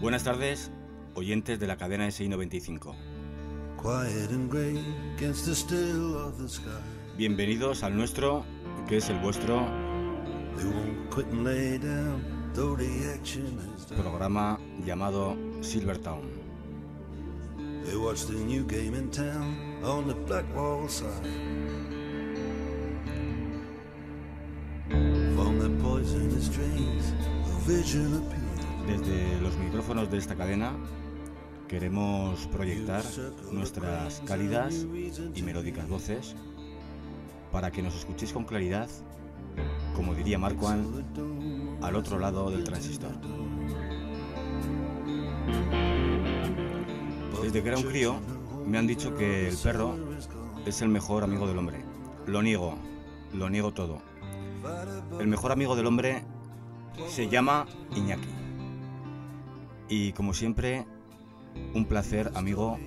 Buenas tardes, oyentes de la cadena SI 95. Bienvenidos al nuestro, que es el vuestro programa llamado Silvertown. Desde los micrófonos de esta cadena queremos proyectar nuestras cálidas y melódicas voces para que nos escuchéis con claridad, como diría Marquand, al otro lado del transistor. Desde que era un crío, me han dicho que el perro es el mejor amigo del hombre. Lo niego, lo niego todo. El mejor amigo del hombre se llama Iñaki. Y como siempre, un placer, amigo,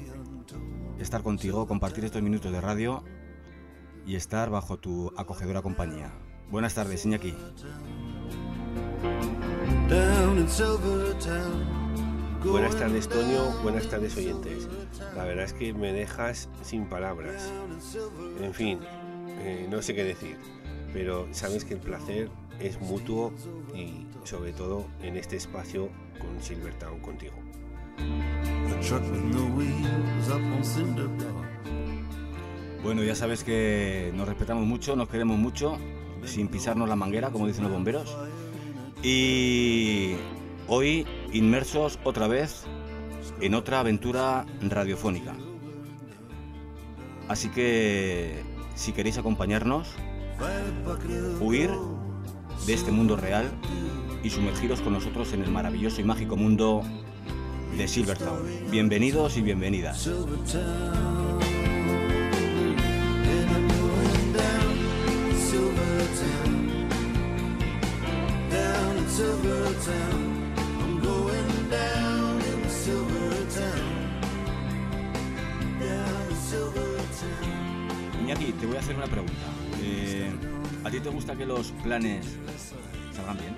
estar contigo, compartir estos minutos de radio y estar bajo tu acogedora compañía. Buenas tardes, Iñaki. Buenas tardes, Toño. Buenas tardes, oyentes. La verdad es que me dejas sin palabras. En fin, eh, no sé qué decir, pero sabes que el placer es mutuo y sobre todo en este espacio con Silvertown contigo. Bueno, ya sabes que nos respetamos mucho, nos queremos mucho, sin pisarnos la manguera, como dicen los bomberos. Y hoy inmersos otra vez en otra aventura radiofónica. Así que, si queréis acompañarnos, huir de este mundo real y sumergiros con nosotros en el maravilloso y mágico mundo de Silvertown. Bienvenidos y bienvenidas. Iñaki, te voy a hacer una pregunta. Eh, ¿A ti te gusta que los planes salgan bien?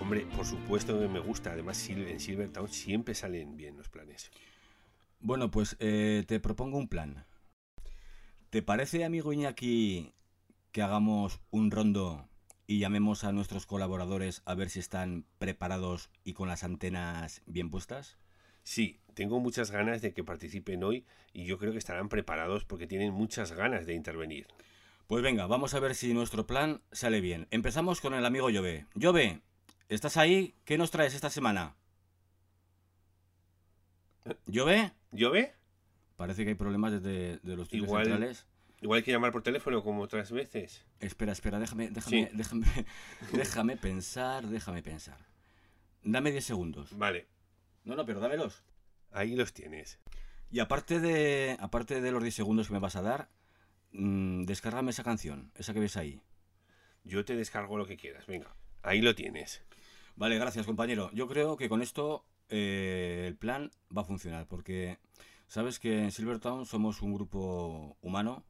Hombre, por supuesto que me gusta. Además, en Silvertown siempre salen bien los planes. Bueno, pues eh, te propongo un plan. ¿Te parece, amigo Iñaki, que hagamos un rondo y llamemos a nuestros colaboradores a ver si están preparados y con las antenas bien puestas? Sí, tengo muchas ganas de que participen hoy y yo creo que estarán preparados porque tienen muchas ganas de intervenir. Pues venga, vamos a ver si nuestro plan sale bien. Empezamos con el amigo Llove. Llove, ¿estás ahí? ¿Qué nos traes esta semana? ¿Llove? ¿Llove? Parece que hay problemas desde de los igual, centrales. Igual hay que llamar por teléfono como otras veces. Espera, espera, déjame, déjame, déjame, déjame pensar, déjame pensar. Dame 10 segundos. Vale. No, no, pero dámelos. Ahí los tienes. Y aparte de, aparte de los 10 segundos que me vas a dar, mmm, descárgame esa canción, esa que ves ahí. Yo te descargo lo que quieras, venga. Ahí lo tienes. Vale, gracias compañero. Yo creo que con esto eh, el plan va a funcionar, porque sabes que en Silvertown somos un grupo humano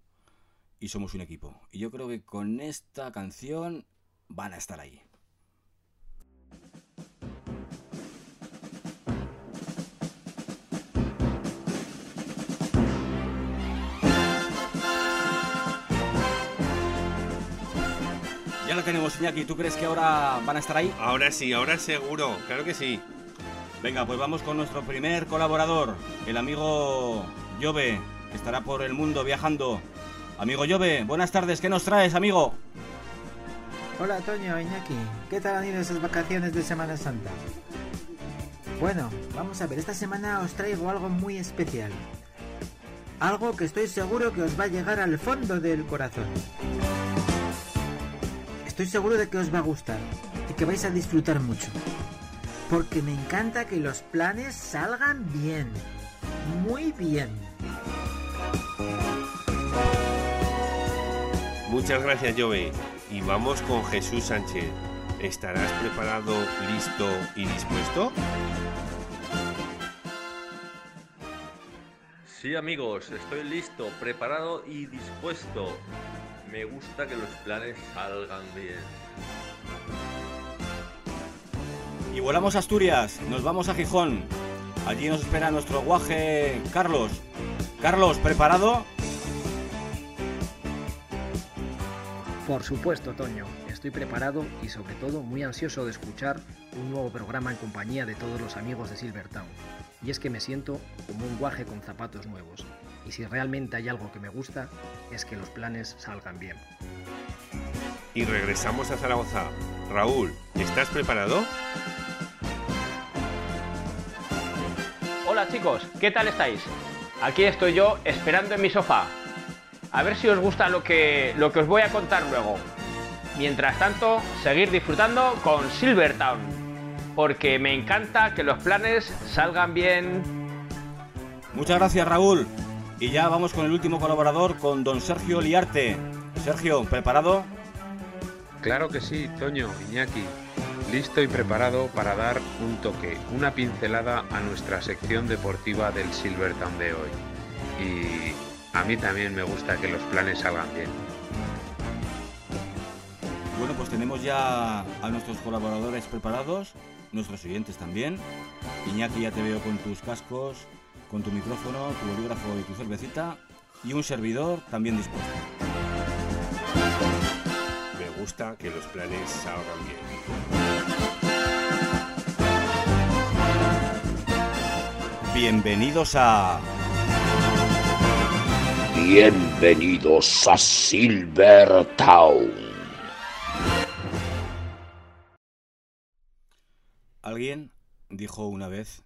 y somos un equipo. Y yo creo que con esta canción van a estar ahí. La tenemos, Iñaki. ¿Tú crees que ahora van a estar ahí? Ahora sí, ahora seguro. Claro que sí. Venga, pues vamos con nuestro primer colaborador, el amigo Jove, que estará por el mundo viajando. Amigo Jove, buenas tardes, ¿qué nos traes, amigo? Hola, Toño, Iñaki. ¿Qué tal han ido esas vacaciones de Semana Santa? Bueno, vamos a ver, esta semana os traigo algo muy especial. Algo que estoy seguro que os va a llegar al fondo del corazón. Estoy seguro de que os va a gustar y que vais a disfrutar mucho. Porque me encanta que los planes salgan bien. Muy bien. Muchas gracias, Jove. Y vamos con Jesús Sánchez. ¿Estarás preparado, listo y dispuesto? Sí, amigos, estoy listo, preparado y dispuesto. Me gusta que los planes salgan bien. Y volamos a Asturias, nos vamos a Gijón. Allí nos espera nuestro guaje Carlos. Carlos, ¿preparado? Por supuesto, Toño. Estoy preparado y sobre todo muy ansioso de escuchar un nuevo programa en compañía de todos los amigos de Silvertown. Y es que me siento como un guaje con zapatos nuevos. Y si realmente hay algo que me gusta, es que los planes salgan bien. Y regresamos a Zaragoza. Raúl, ¿estás preparado? Hola chicos, ¿qué tal estáis? Aquí estoy yo esperando en mi sofá. A ver si os gusta lo que, lo que os voy a contar luego. Mientras tanto, seguir disfrutando con Silvertown. Porque me encanta que los planes salgan bien. Muchas gracias Raúl. Y ya vamos con el último colaborador, con don Sergio Liarte. Sergio, ¿preparado? Claro que sí, Toño, Iñaki. Listo y preparado para dar un toque, una pincelada a nuestra sección deportiva del Silvertown de hoy. Y a mí también me gusta que los planes salgan bien. Bueno, pues tenemos ya a nuestros colaboradores preparados, nuestros oyentes también. Iñaki, ya te veo con tus cascos, con tu micrófono, tu bolígrafo y tu cervecita. Y un servidor también dispuesto. Me gusta que los planes salgan bien. Bienvenidos a Bienvenidos a Silvertown. Alguien dijo una vez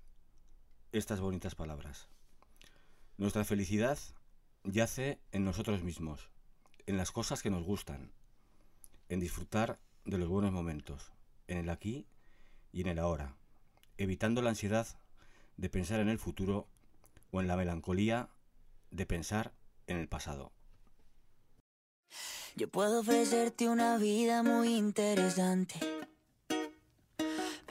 estas bonitas palabras. Nuestra felicidad yace en nosotros mismos, en las cosas que nos gustan, en disfrutar de los buenos momentos, en el aquí y en el ahora, evitando la ansiedad de pensar en el futuro o en la melancolía de pensar en el pasado. Yo puedo ofrecerte una vida muy interesante.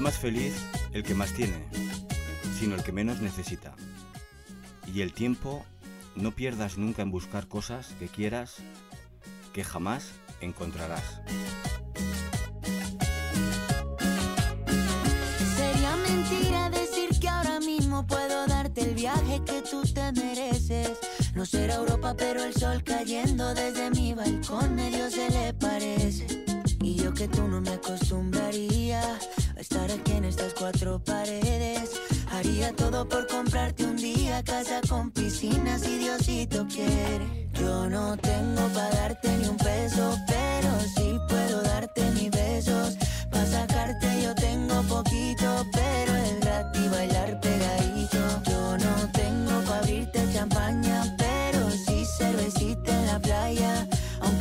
Más feliz el que más tiene, sino el que menos necesita. Y el tiempo no pierdas nunca en buscar cosas que quieras, que jamás encontrarás. Sería mentira decir que ahora mismo puedo darte el viaje que tú te mereces. No será Europa, pero el sol cayendo desde mi balcón medio se le parece. Y yo que tú no me acostumbraría a estar aquí en estas cuatro paredes. Haría todo por comprarte un día casa con piscina si Diosito quiere. Yo no tengo para darte ni un peso, pero sí puedo darte mis besos. Para sacarte yo tengo poquito, pero es gratis bailar pegadito.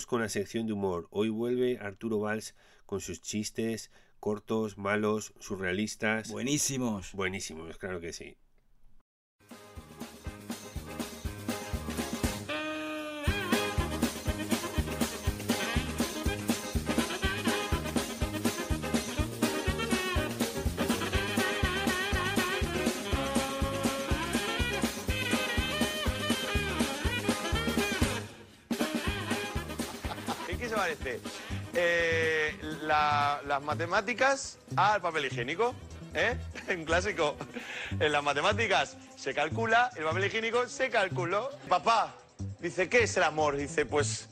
Vamos con la sección de humor. Hoy vuelve Arturo Valls con sus chistes cortos, malos, surrealistas. Buenísimos. Buenísimos, claro que sí. La- las matemáticas al papel higiénico. ¿Eh? Un clásico. En las matemáticas se calcula, el papel higiénico se calculó. Papá, dice, ¿qué es el amor? Dice, pues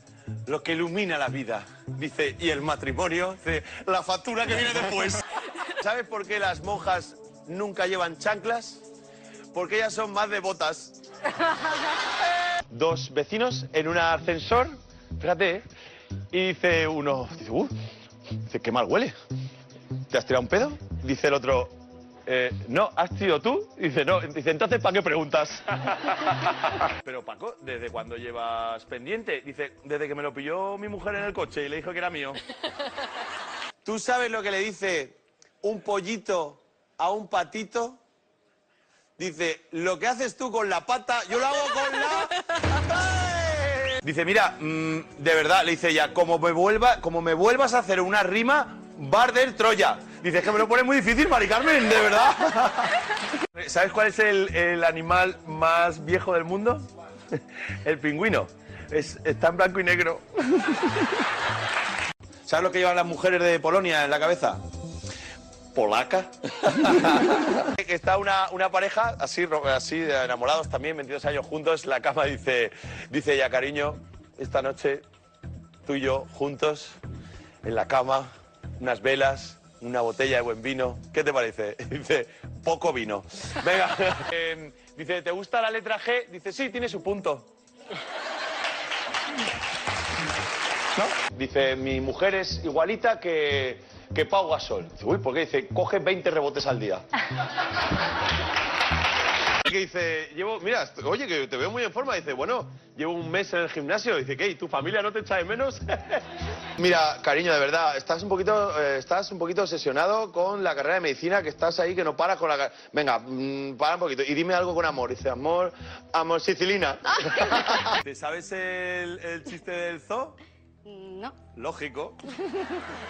lo que ilumina la vida. Dice, ¿y el matrimonio? Dice, la factura que viene después. ¿Sabes por qué las monjas nunca llevan chanclas? Porque ellas son más devotas. Dos vecinos en un ascensor, fíjate, y dice uno, dice, "Uh, dice, qué mal huele. ¿Te has tirado un pedo? Dice el otro, "Eh, no, ¿has sido tú? Dice, no. Dice, entonces, ¿para qué preguntas? Pero Paco, ¿desde cuándo llevas pendiente? Dice, desde que me lo pilló mi mujer en el coche y le dijo que era mío. ¿Tú sabes lo que le dice un pollito a un patito? Dice, lo que haces tú con la pata, yo lo hago con la... Dice, mira, mm, de verdad, le dice ella, como me, vuelva, como me vuelvas a hacer una rima, Barder Troya. Dice, es que me lo pone muy difícil, Mari Carmen, de verdad. ¿Sabes cuál es el, el animal más viejo del mundo? El pingüino. Es- está en blanco y negro. ¿Sabes lo que llevan las mujeres de Polonia en la cabeza? Polaca. Está una, una pareja, así, así de enamorados también, 22 años juntos, la cama dice, dice ella, cariño, esta noche tú y yo juntos, en la cama, unas velas, una botella de buen vino. ¿Qué te parece? Dice, poco vino. Venga. Eh, dice, ¿te gusta la letra G? Dice, sí, tiene su punto. ¿No? Dice, mi mujer es igualita que, que Pau Gasol. Dice, uy, ¿por qué? Dice, coge 20 rebotes al día. Que dice, llevo, mira, oye, que te veo muy en forma. Dice, bueno, llevo un mes en el gimnasio. Dice, ¿qué? ¿Y tu familia no te echa de menos? mira, cariño, de verdad, estás un poquito, eh, estás un poquito obsesionado con la carrera de medicina, que estás ahí, que no paras con la Venga, mm, para un poquito y dime algo con amor. Dice, amor, amor, sicilina. ¿Sabes el, el chiste del zoo? No. Lógico.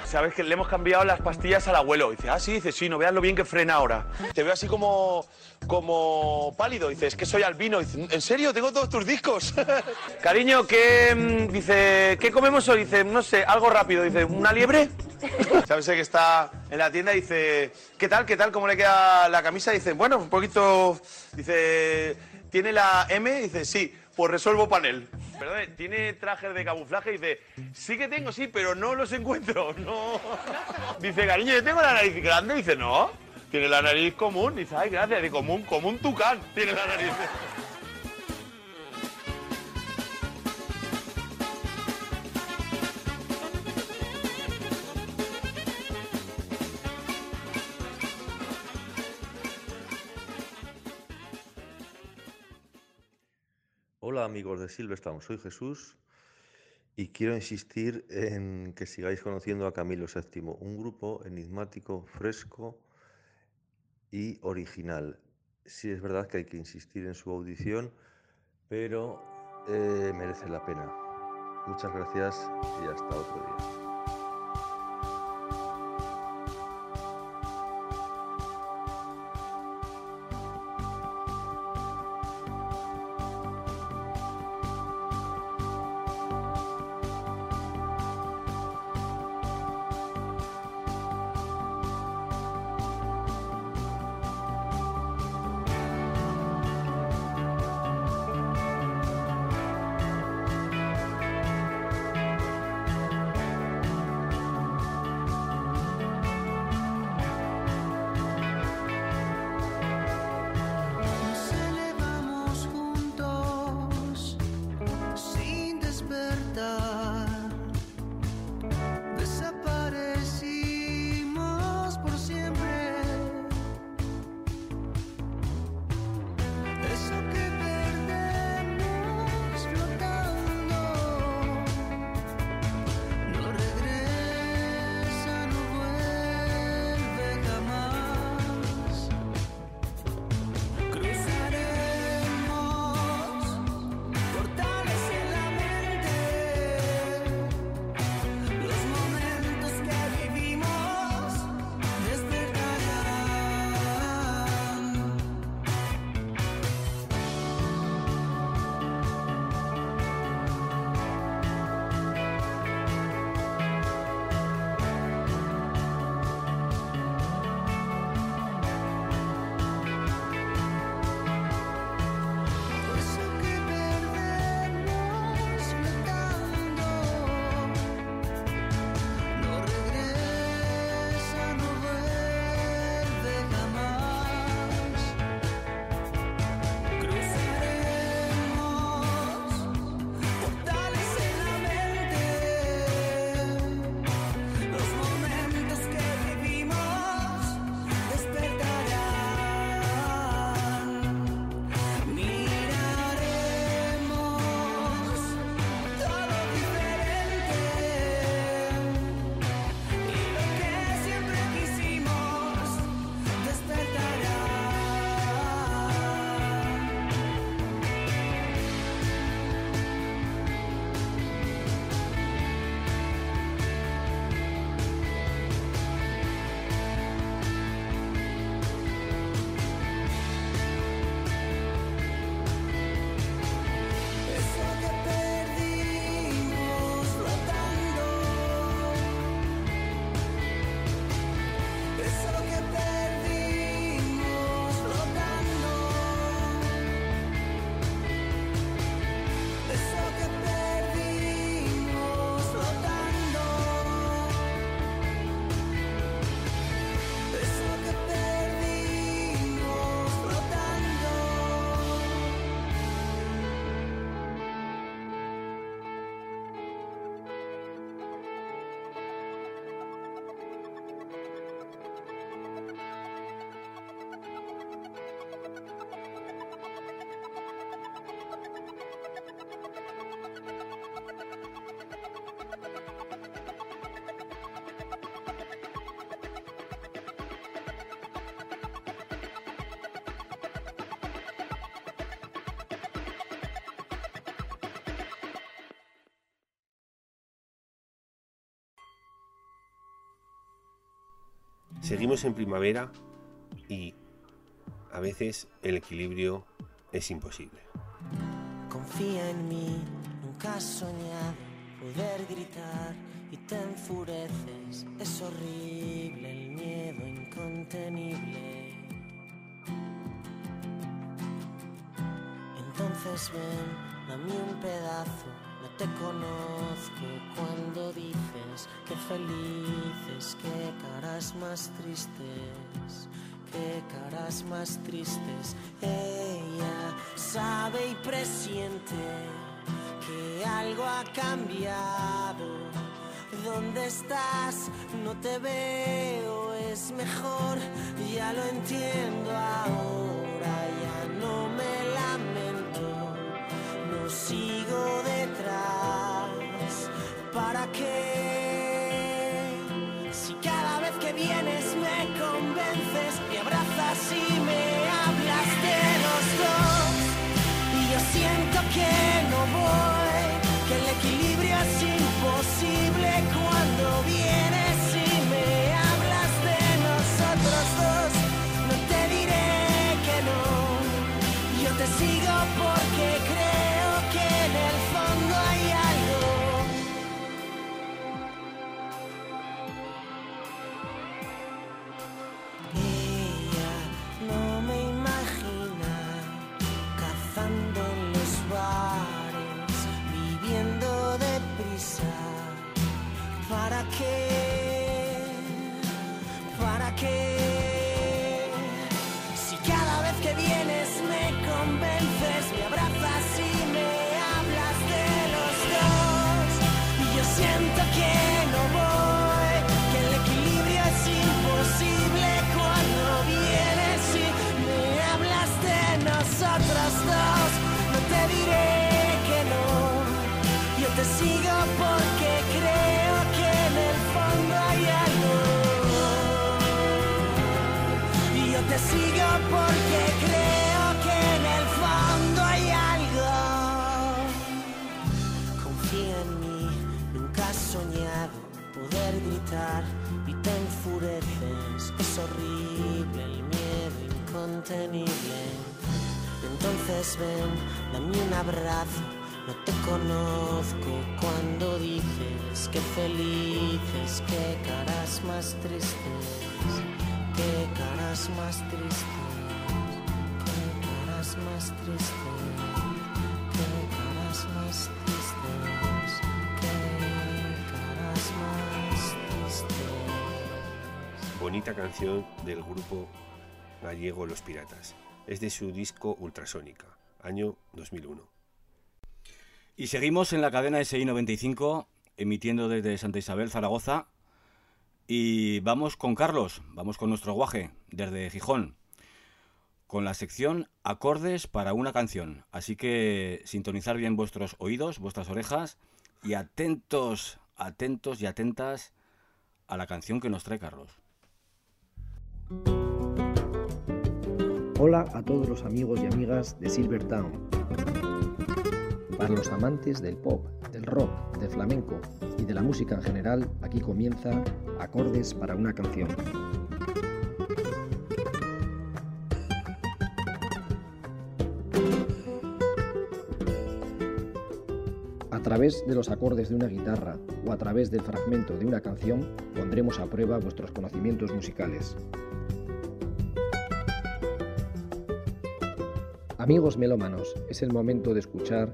¿Sabes que le hemos cambiado las pastillas al abuelo? Dice, ah, sí, dice, sí, no veas lo bien que frena ahora. Te veo así como, como pálido. Dice, es que soy albino. Dice, ¿en serio? Tengo todos tus discos. Cariño, ¿qué, mm, dice, ¿qué comemos hoy? Dice, no sé, algo rápido. Dice, ¿una liebre? ¿Sabes que está en la tienda? Dice, ¿qué tal? ¿Qué tal? ¿Cómo le queda la camisa? Dice, bueno, un poquito... Dice, ¿tiene la M? Dice, sí, pues resuelvo panel. Perdón, ¿tiene trajes de camuflaje? Dice, sí que tengo, sí, pero no los encuentro, no. Dice, cariño, yo tengo la nariz grande. Dice, no, tiene la nariz común. Dice, ay, gracias, de común, como un tucán tiene la nariz. Amigos de Silverstone, soy Jesús y quiero insistir en que sigáis conociendo a Camilo VII, un grupo enigmático, fresco y original. Sí es verdad que hay que insistir en su audición, pero eh, merece la pena. Muchas gracias y hasta otro día. Seguimos en primavera y a veces el equilibrio es imposible. Confía en mí, nunca has soñado poder gritar y te enfureces. Es horrible el miedo incontenible. Entonces ven, dame un pedazo. Te conozco cuando dices que felices, que caras más tristes, que caras más tristes. Ella sabe y presiente que algo ha cambiado. ¿Dónde estás? No te veo, es mejor, ya lo entiendo ahora, ya no me lamento, no sigo detrás. ¿Para qué? Si cada vez que vienes me convences, me abrazas y me hablas de los dos, y yo siento que y te enfureces. Es horrible el miedo incontenible. Entonces ven, dame un abrazo. No te conozco cuando dices que felices, que caras más tristes, que caras más tristes, que más tristes, que caras más tristes, que caras más tristes. Bonita canción del grupo gallego Los Piratas. Es de su disco Ultrasónica, año 2001. Y seguimos en la cadena SI 95, emitiendo desde Santa Isabel, Zaragoza. Y vamos con Carlos, vamos con nuestro guaje desde Gijón, con la sección Acordes para una canción. Así que sintonizar bien vuestros oídos, vuestras orejas y atentos, atentos y atentas a la canción que nos trae Carlos. Hola a todos los amigos y amigas de Silvertown. Para los amantes del pop, del rock, del flamenco y de la música en general, aquí comienza Acordes para una canción. Través de los acordes de una guitarra o a través del fragmento de una canción pondremos a prueba vuestros conocimientos musicales. Amigos melómanos, es el momento de escuchar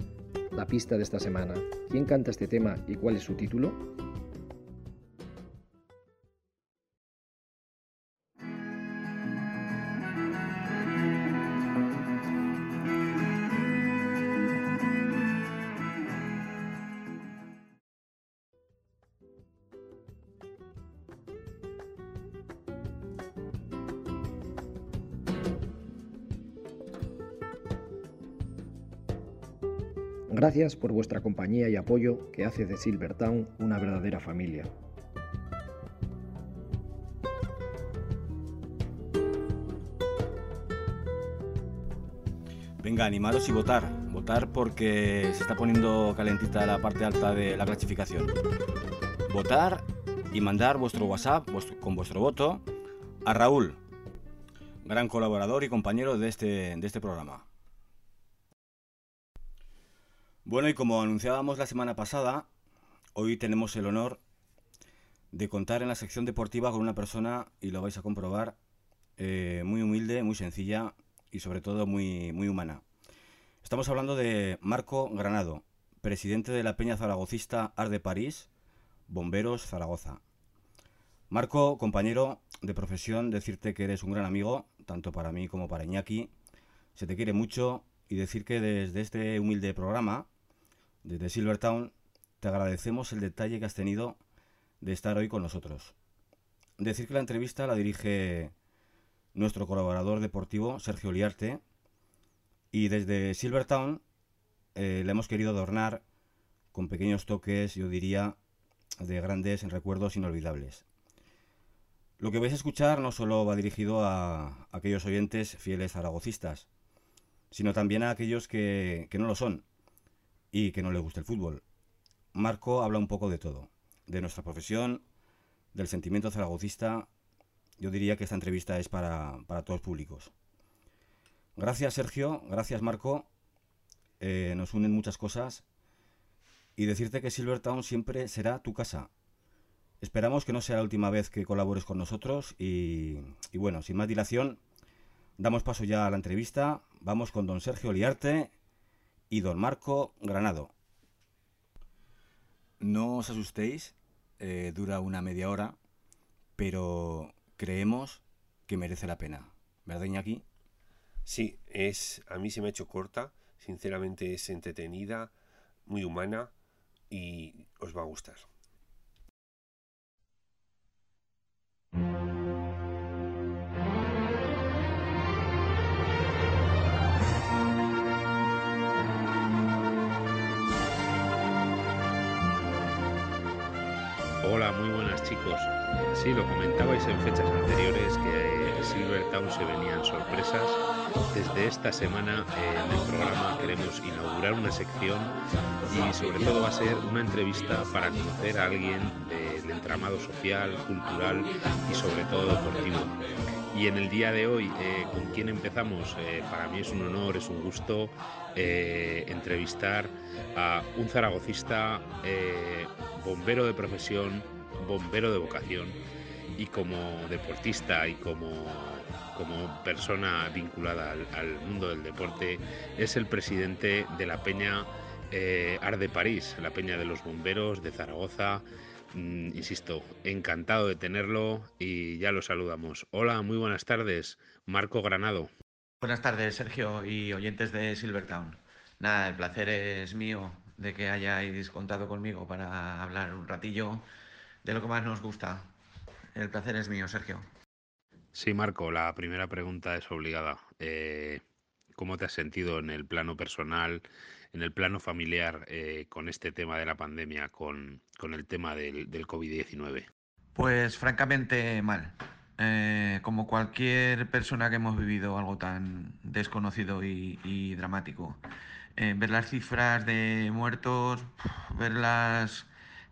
la pista de esta semana. ¿Quién canta este tema y cuál es su título? Gracias por vuestra compañía y apoyo que hace de Silvertown una verdadera familia. Venga, animaros y votar. Votar porque se está poniendo calentita la parte alta de la clasificación. Votar y mandar vuestro WhatsApp con vuestro voto a Raúl, gran colaborador y compañero de este, de este programa. Bueno, y como anunciábamos la semana pasada, hoy tenemos el honor de contar en la sección deportiva con una persona, y lo vais a comprobar, eh, muy humilde, muy sencilla y sobre todo muy, muy humana. Estamos hablando de Marco Granado, presidente de la Peña Zaragocista Ar de París, Bomberos Zaragoza. Marco, compañero de profesión, decirte que eres un gran amigo, tanto para mí como para Iñaki. Se te quiere mucho y decir que desde este humilde programa, desde Silvertown, te agradecemos el detalle que has tenido de estar hoy con nosotros. Decir que la entrevista la dirige nuestro colaborador deportivo, Sergio Liarte, y desde Silvertown eh, le hemos querido adornar con pequeños toques, yo diría, de grandes recuerdos inolvidables. Lo que vais a escuchar no solo va dirigido a aquellos oyentes fieles zaragocistas, sino también a aquellos que, que no lo son y que no les gusta el fútbol. Marco habla un poco de todo, de nuestra profesión, del sentimiento zaragocista. Yo diría que esta entrevista es para, para todos públicos. Gracias Sergio, gracias Marco. Eh, nos unen muchas cosas. Y decirte que Silvertown siempre será tu casa. Esperamos que no sea la última vez que colabores con nosotros. Y, y bueno, sin más dilación, damos paso ya a la entrevista. Vamos con don Sergio Liarte y don Marco Granado. No os asustéis, eh, dura una media hora, pero creemos que merece la pena. ¿Verdad, Iñaki? Sí, es, a mí se me ha hecho corta, sinceramente es entretenida, muy humana y os va a gustar. Muy buenas chicos. Sí, lo comentabais en fechas anteriores que en Silvertown se venían sorpresas. Desde esta semana eh, en el programa queremos inaugurar una sección y sobre todo va a ser una entrevista para conocer a alguien del entramado social, cultural y sobre todo deportivo. Y en el día de hoy, eh, ¿con quién empezamos? Eh, para mí es un honor, es un gusto eh, entrevistar a un zaragocista, eh, bombero de profesión, bombero de vocación y como deportista y como, como persona vinculada al, mundo del deporte, es el presidente de la Peña eh, Ar de París, la Peña de los Bomberos de Zaragoza. Mm, insisto, encantado de tenerlo y ya lo saludamos. Hola, muy buenas tardes, Marco Granado. Buenas tardes, Sergio y oyentes de Silvertown. Nada, el placer es mío de que hayáis contado conmigo para hablar un ratillo de lo que más nos gusta. El placer es mío, Sergio. Sí, Marco, la primera pregunta es obligada. Eh, ¿Cómo te has sentido en el plano personal, en el plano familiar, eh, con este tema de la pandemia, con, con el tema del, del COVID-19? Pues francamente mal. Eh, como cualquier persona que hemos vivido algo tan desconocido y, y dramático. Eh, ver las cifras de muertos, ver las,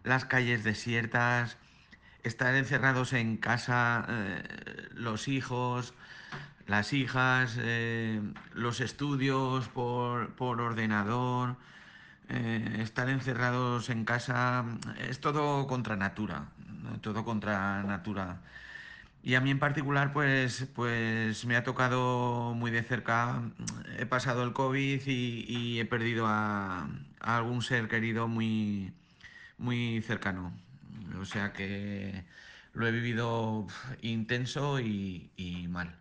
las calles desiertas, estar encerrados en casa, eh, los hijos, las hijas, eh, los estudios por, por ordenador, eh, estar encerrados en casa, es todo contra natura, todo contra natura. Y a mí en particular, pues, pues me ha tocado muy de cerca, he pasado el COVID y, he perdido a algún ser querido muy, muy cercano. O sea que lo he vivido intenso y, y mal.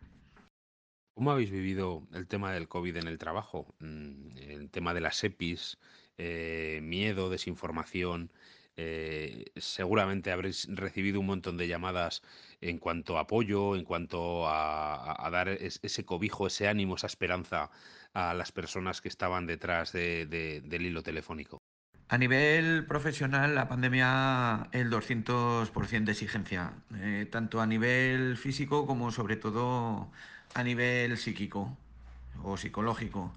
¿Cómo habéis vivido el tema del COVID en el trabajo? Mm, El tema de las EPIs, eh, miedo, desinformación. eh, seguramente habréis recibido un montón de llamadas en cuanto a apoyo, en cuanto a, a- dar es- ese cobijo, ese ánimo, esa esperanza a las personas que estaban detrás de- de- del hilo telefónico. A nivel profesional, la pandemia, el 200% de exigencia, eh, tanto a nivel físico como sobre todo a nivel psíquico o psicológico,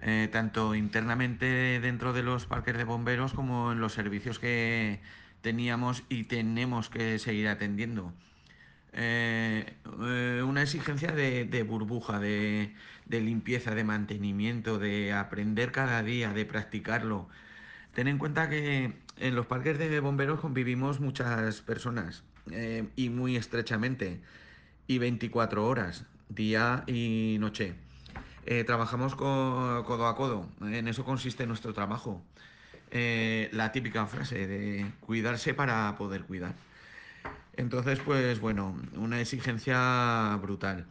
eh, tanto internamente dentro de los parques de bomberos como en los servicios que teníamos y tenemos que seguir atendiendo. eh, una exigencia de, burbuja, de, limpieza, de mantenimiento, de aprender cada día, de practicarlo. Ten en cuenta que en los parques de bomberos convivimos muchas personas eh, y muy estrechamente y 24 horas, día y noche. trabajamos codo a codo, en eso consiste nuestro trabajo. la típica frase de cuidarse para poder cuidar. Entonces, pues bueno, una exigencia brutal.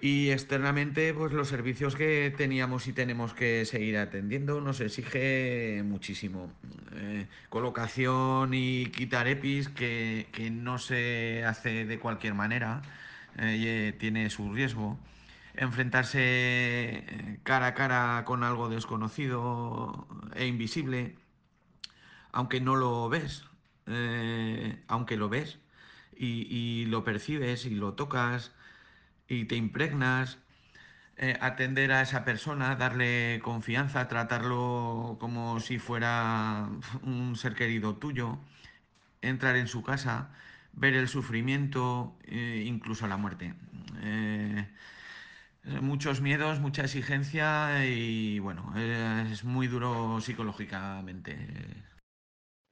Y externamente, pues los servicios que teníamos y tenemos que seguir atendiendo nos exige muchísimo. Eh, colocación y quitar EPIs que, no se hace de cualquier manera, eh, tiene su riesgo. Enfrentarse eh, cara a cara con algo desconocido e invisible, aunque no lo ves, aunque lo ves y, lo percibes y lo tocas y te impregnas, eh, atender a esa persona, darle confianza, tratarlo como si fuera un ser querido tuyo, entrar en su casa, ver el sufrimiento, eh, incluso la muerte. Eh, muchos miedos, mucha exigencia y bueno, es muy duro psicológicamente.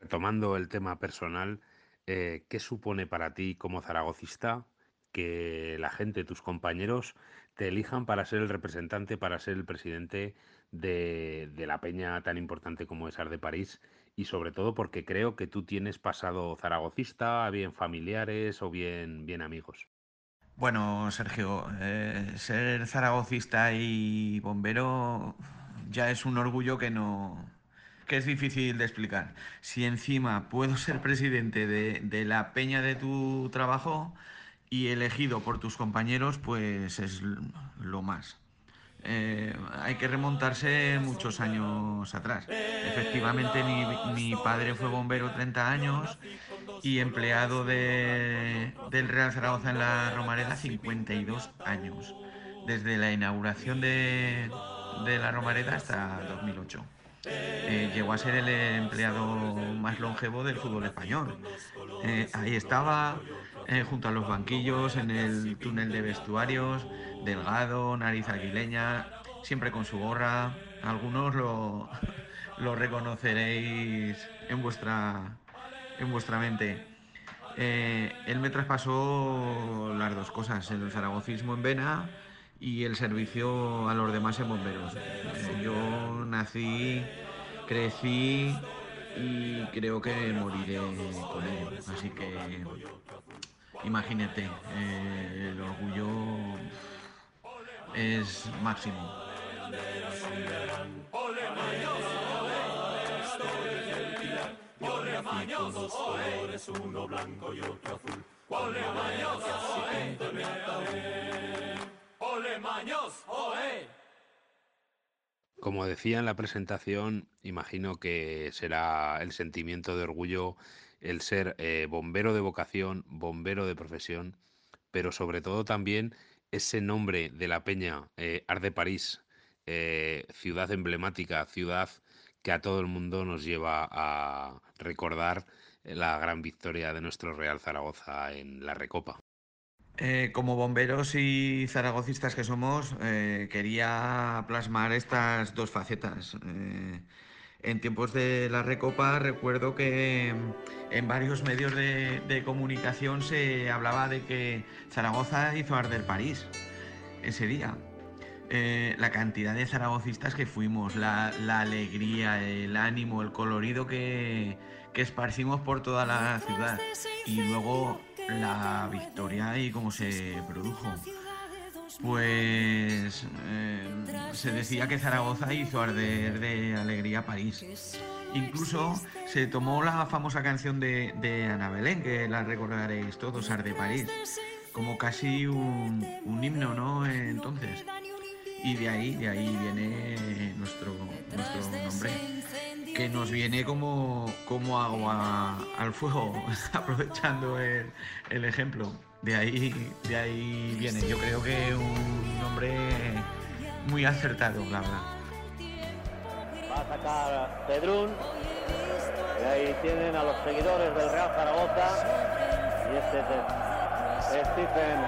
Retomando el tema personal, ¿qué supone para ti como zaragocista que la gente, tus compañeros, te elijan para ser el representante, para ser el presidente de, la peña tan importante como es de París? Y sobre todo porque creo que tú tienes pasado zaragocista, bien familiares o bien, bien amigos. Bueno, Sergio, eh, ser zaragocista y bombero ya es un orgullo que no, que es difícil de explicar. Si encima puedo ser presidente de, la peña de tu trabajo y elegido por tus compañeros, pues es lo más. Eh, hay que remontarse muchos años atrás. Efectivamente, mi, padre fue bombero 30 años y empleado del Real Zaragoza en la Romareda 52 años, desde la inauguración de, de la Romareda hasta 2008. Eh, llegó a ser el empleado más longevo del fútbol español. Eh, ahí estaba, eh, junto a los banquillos, en el túnel de vestuarios, delgado, nariz aguileña, siempre con su gorra. Algunos lo, lo reconoceréis en vuestra, en vuestra mente. él me traspasó las dos cosas, el zaragocismo en vena y el servicio a los demás en bomberos. Eh, yo nací, crecí y creo que moriré con ello. Así que imagínate, eh, el orgullo es máximo. Como decía en la presentación, imagino que será el sentimiento de orgullo el ser eh, bombero de vocación, bombero de profesión, pero sobre todo también ese nombre de la peña, eh, Arde París, eh, ciudad emblemática, ciudad que a todo el mundo nos lleva a recordar la gran victoria de nuestro Real Zaragoza en la Recopa. Eh, como bomberos y zaragocistas que somos, quería plasmar estas dos facetas. En tiempos de la Recopa recuerdo que en varios medios de, comunicación se hablaba de que Zaragoza hizo arder París ese día. la cantidad de zaragocistas que fuimos, la, alegría, el ánimo, el colorido que, que esparcimos por toda la ciudad. Y luego la victoria y cómo se produjo. Pues eh, se decía que Zaragoza hizo arder de alegría París. Incluso se tomó la famosa canción de, de Ana Belén, que la recordaréis todos, Arde París, como casi un, un himno, ¿no? Entonces. Y de ahí, de ahí viene nuestro, nuestro nombre que nos viene como, como agua al fuego, aprovechando el, el, ejemplo. De ahí, de ahí viene. Yo creo que un nombre muy acertado, la verdad. Va a sacar Pedrún. Y ahí tienen a los seguidores del Real Zaragoza. Y este es Stephen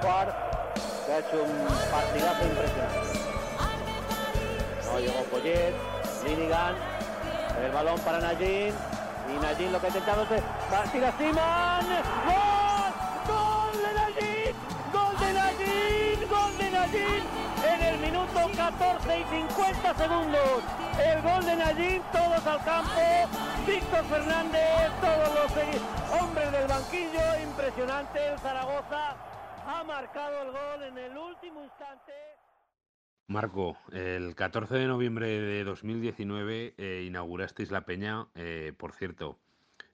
Schwartz, que ha hecho un partidazo impresionante. No llegó Poyet, Linigan, el balón para Najin, y Najin lo que ha intentado es Bastida Siman, ¡Gol! ¡Gol de Najin! ¡Gol de Najin! ¡Gol de Najin! En el minuto 14 y 50 segundos. El gol de Najin, todos al campo. Víctor Fernández, todos los hombres del banquillo. Impresionante. El Zaragoza ha marcado el gol en el último instante. Marco, el 14 de noviembre de 2019 eh, inaugurasteis la peña, eh, por cierto,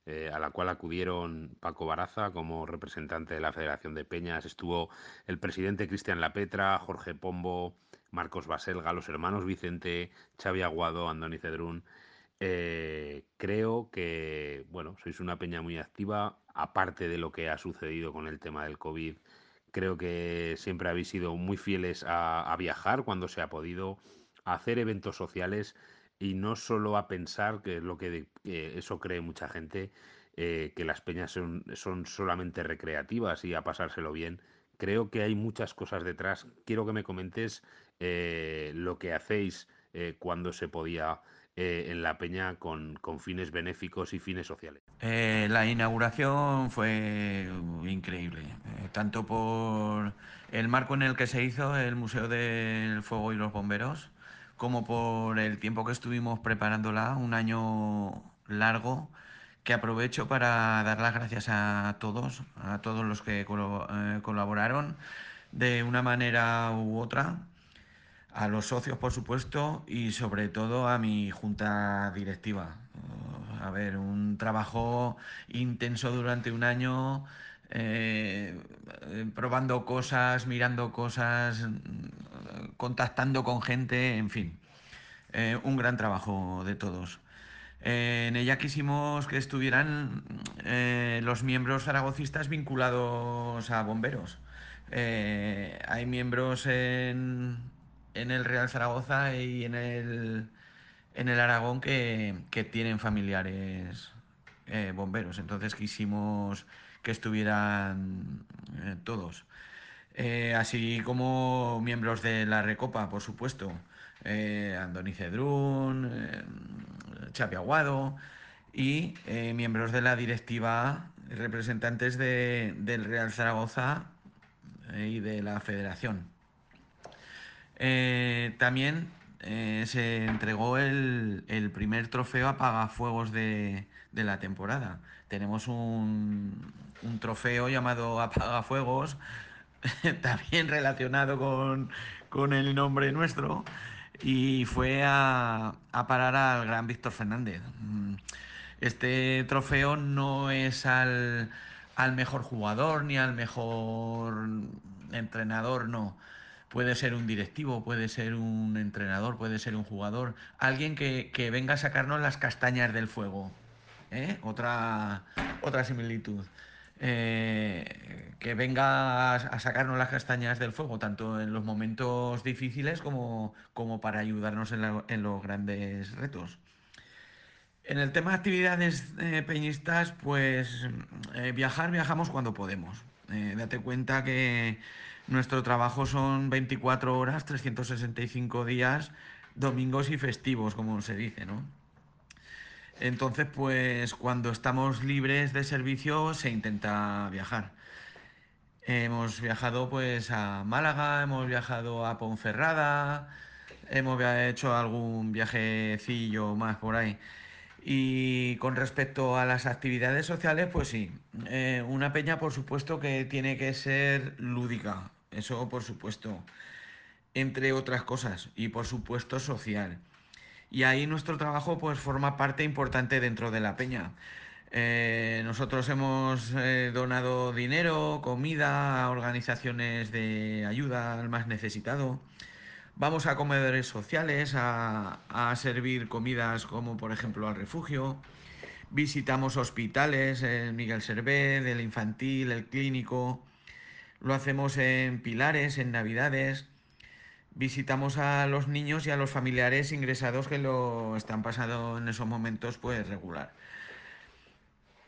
eh, a la cual acudieron Paco Baraza como representante de la Federación de Peñas, estuvo el presidente Cristian Lapetra, Jorge Pombo, Marcos Baselga, los hermanos Vicente, Xavi Aguado, Andoni Cedrún. Eh, creo que, bueno, sois una peña muy activa, aparte de lo que ha sucedido con el tema del COVID. Creo que siempre habéis sido muy fieles a, viajar cuando se ha podido, a hacer eventos sociales y no solo a pensar, que es lo que eh, eso cree mucha gente, eh, que las peñas son, son solamente recreativas y a pasárselo bien. Creo que hay muchas cosas detrás. Quiero que me comentes eh, lo que hacéis eh, cuando se podía eh, en la peña con, fines benéficos y fines sociales. Eh, la inauguración fue increíble, eh, tanto por el marco en el que se hizo el Museo del Fuego y los Bomberos, como por el tiempo que estuvimos preparándola, un año largo, que aprovecho para dar las gracias a todos, a todos los que colaboraron de una manera u otra, a los socios, por supuesto, y sobre todo a mi junta directiva. A ver, un trabajo intenso durante un año, eh, probando cosas, mirando cosas, contactando con gente, en fin. Eh, un gran trabajo de todos. Eh, en ella quisimos que estuvieran los miembros zaragocistas vinculados a bomberos. Hay miembros en, en el Real Zaragoza y en el, en el Aragón que, que tienen familiares eh, bomberos. Entonces quisimos que estuvieran eh, todos. Eh, así como miembros de la Recopa, por supuesto. Andoni Cedrún, Xavi Aguado y miembros de la directiva, representantes de- del Real Zaragoza y de la Federación. Eh, también eh, se entregó el, primer trofeo Apagafuegos de, de la temporada. Tenemos un, trofeo llamado Apagafuegos, también relacionado con, con el nombre nuestro, y fue a, a parar al gran Víctor Fernández. Mm, Este trofeo no es al, al mejor jugador ni al mejor entrenador, no. Puede ser un directivo, puede ser un entrenador, puede ser un jugador, alguien que, que venga a sacarnos las castañas del fuego. ¿eh? Otra, otra similitud. Eh, que venga a, sacarnos las castañas del fuego, tanto en los momentos difíciles como, como para ayudarnos en, los grandes retos. En el tema de actividades eh, peñistas, pues eh, viajar, viajamos cuando podemos. Date cuenta que nuestro trabajo son 24 horas, 365 días, domingos y festivos, como se dice, ¿no? Entonces, pues cuando estamos libres de servicio se intenta viajar. Hemos viajado pues a Málaga, hemos viajado a Ponferrada, hemos hecho algún viajecillo más por ahí. Y con respecto a las actividades sociales, pues sí, eh, una peña por supuesto que tiene que ser lúdica, eso por supuesto, entre otras cosas, y por supuesto social. Y ahí nuestro trabajo pues forma parte importante dentro de la peña. Eh, nosotros hemos eh, donado dinero, comida a organizaciones de ayuda al más necesitado. Vamos a comedores sociales a, a servir comidas como por ejemplo al refugio. Visitamos hospitales, el Miguel Servet, el infantil, el clínico. Lo hacemos en Pilares, en Navidades. Visitamos a los niños y a los familiares ingresados que lo están pasando en esos momentos pues regular.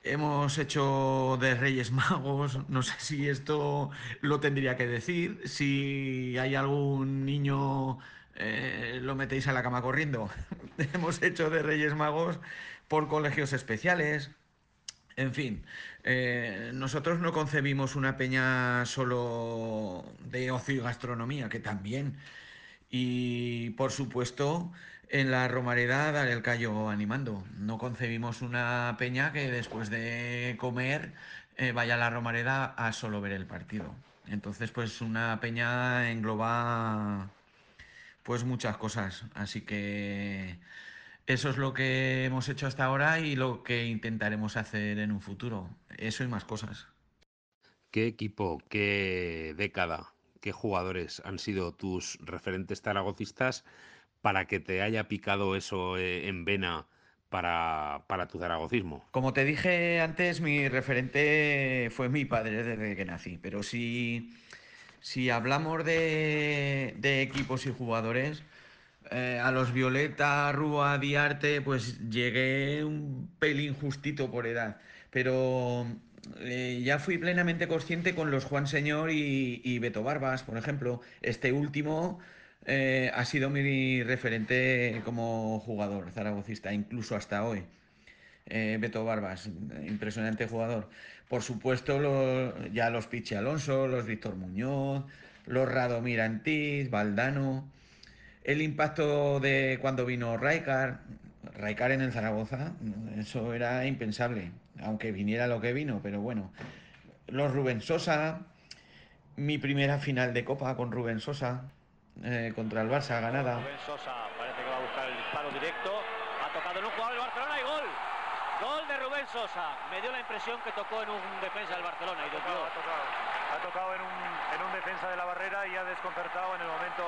hemos hecho de Reyes Magos, no sé si esto lo tendría que decir, si hay algún niño eh, lo metéis a la cama corriendo. hemos hecho de Reyes Magos por colegios especiales. En fin, eh, nosotros no concebimos una peña solo de ocio y gastronomía, que también. Y por supuesto, en la Romareda dar el callo animando. No concebimos una peña que después de comer eh, vaya a la Romareda a solo ver el partido. Entonces, pues una peña engloba pues muchas cosas. Así que eso es lo que hemos hecho hasta ahora y lo que intentaremos hacer en un futuro. Eso y más cosas. ¿Qué equipo, qué década, qué jugadores han sido tus referentes zaragocistas para que te haya picado eso eh, en vena para, para, tu zaragocismo? Como te dije antes, mi referente fue mi padre desde que nací, pero si, si hablamos de, de equipos y jugadores, eh, a los Violeta, Rúa, Diarte, pues llegué un pelín justito por edad. Pero eh, ya fui plenamente consciente con los Juan Señor y, Beto Barbas, por ejemplo. Este último eh, ha sido mi referente como jugador zaragocista, incluso hasta hoy. Beto Barbas, impresionante jugador. Por supuesto, ya los Pichi Alonso, los Víctor Muñoz, los Radomir Antís, Valdano el impacto de cuando vino Raikar, Raikar en el Zaragoza, eso era impensable, aunque viniera lo que vino, pero bueno. Los Rubén Sosa, mi primera final de Copa con Rubén Sosa, eh, contra el Barça ganada. Rubén Sosa parece que va a buscar el disparo directo, ha tocado en un jugador del Barcelona y gol. Gol de Rubén Sosa. Me dio la impresión que tocó en un defensa del Barcelona y ha tocado, ha tocado, ha tocado en, un, en un defensa de la barrera y ha desconcertado en el momento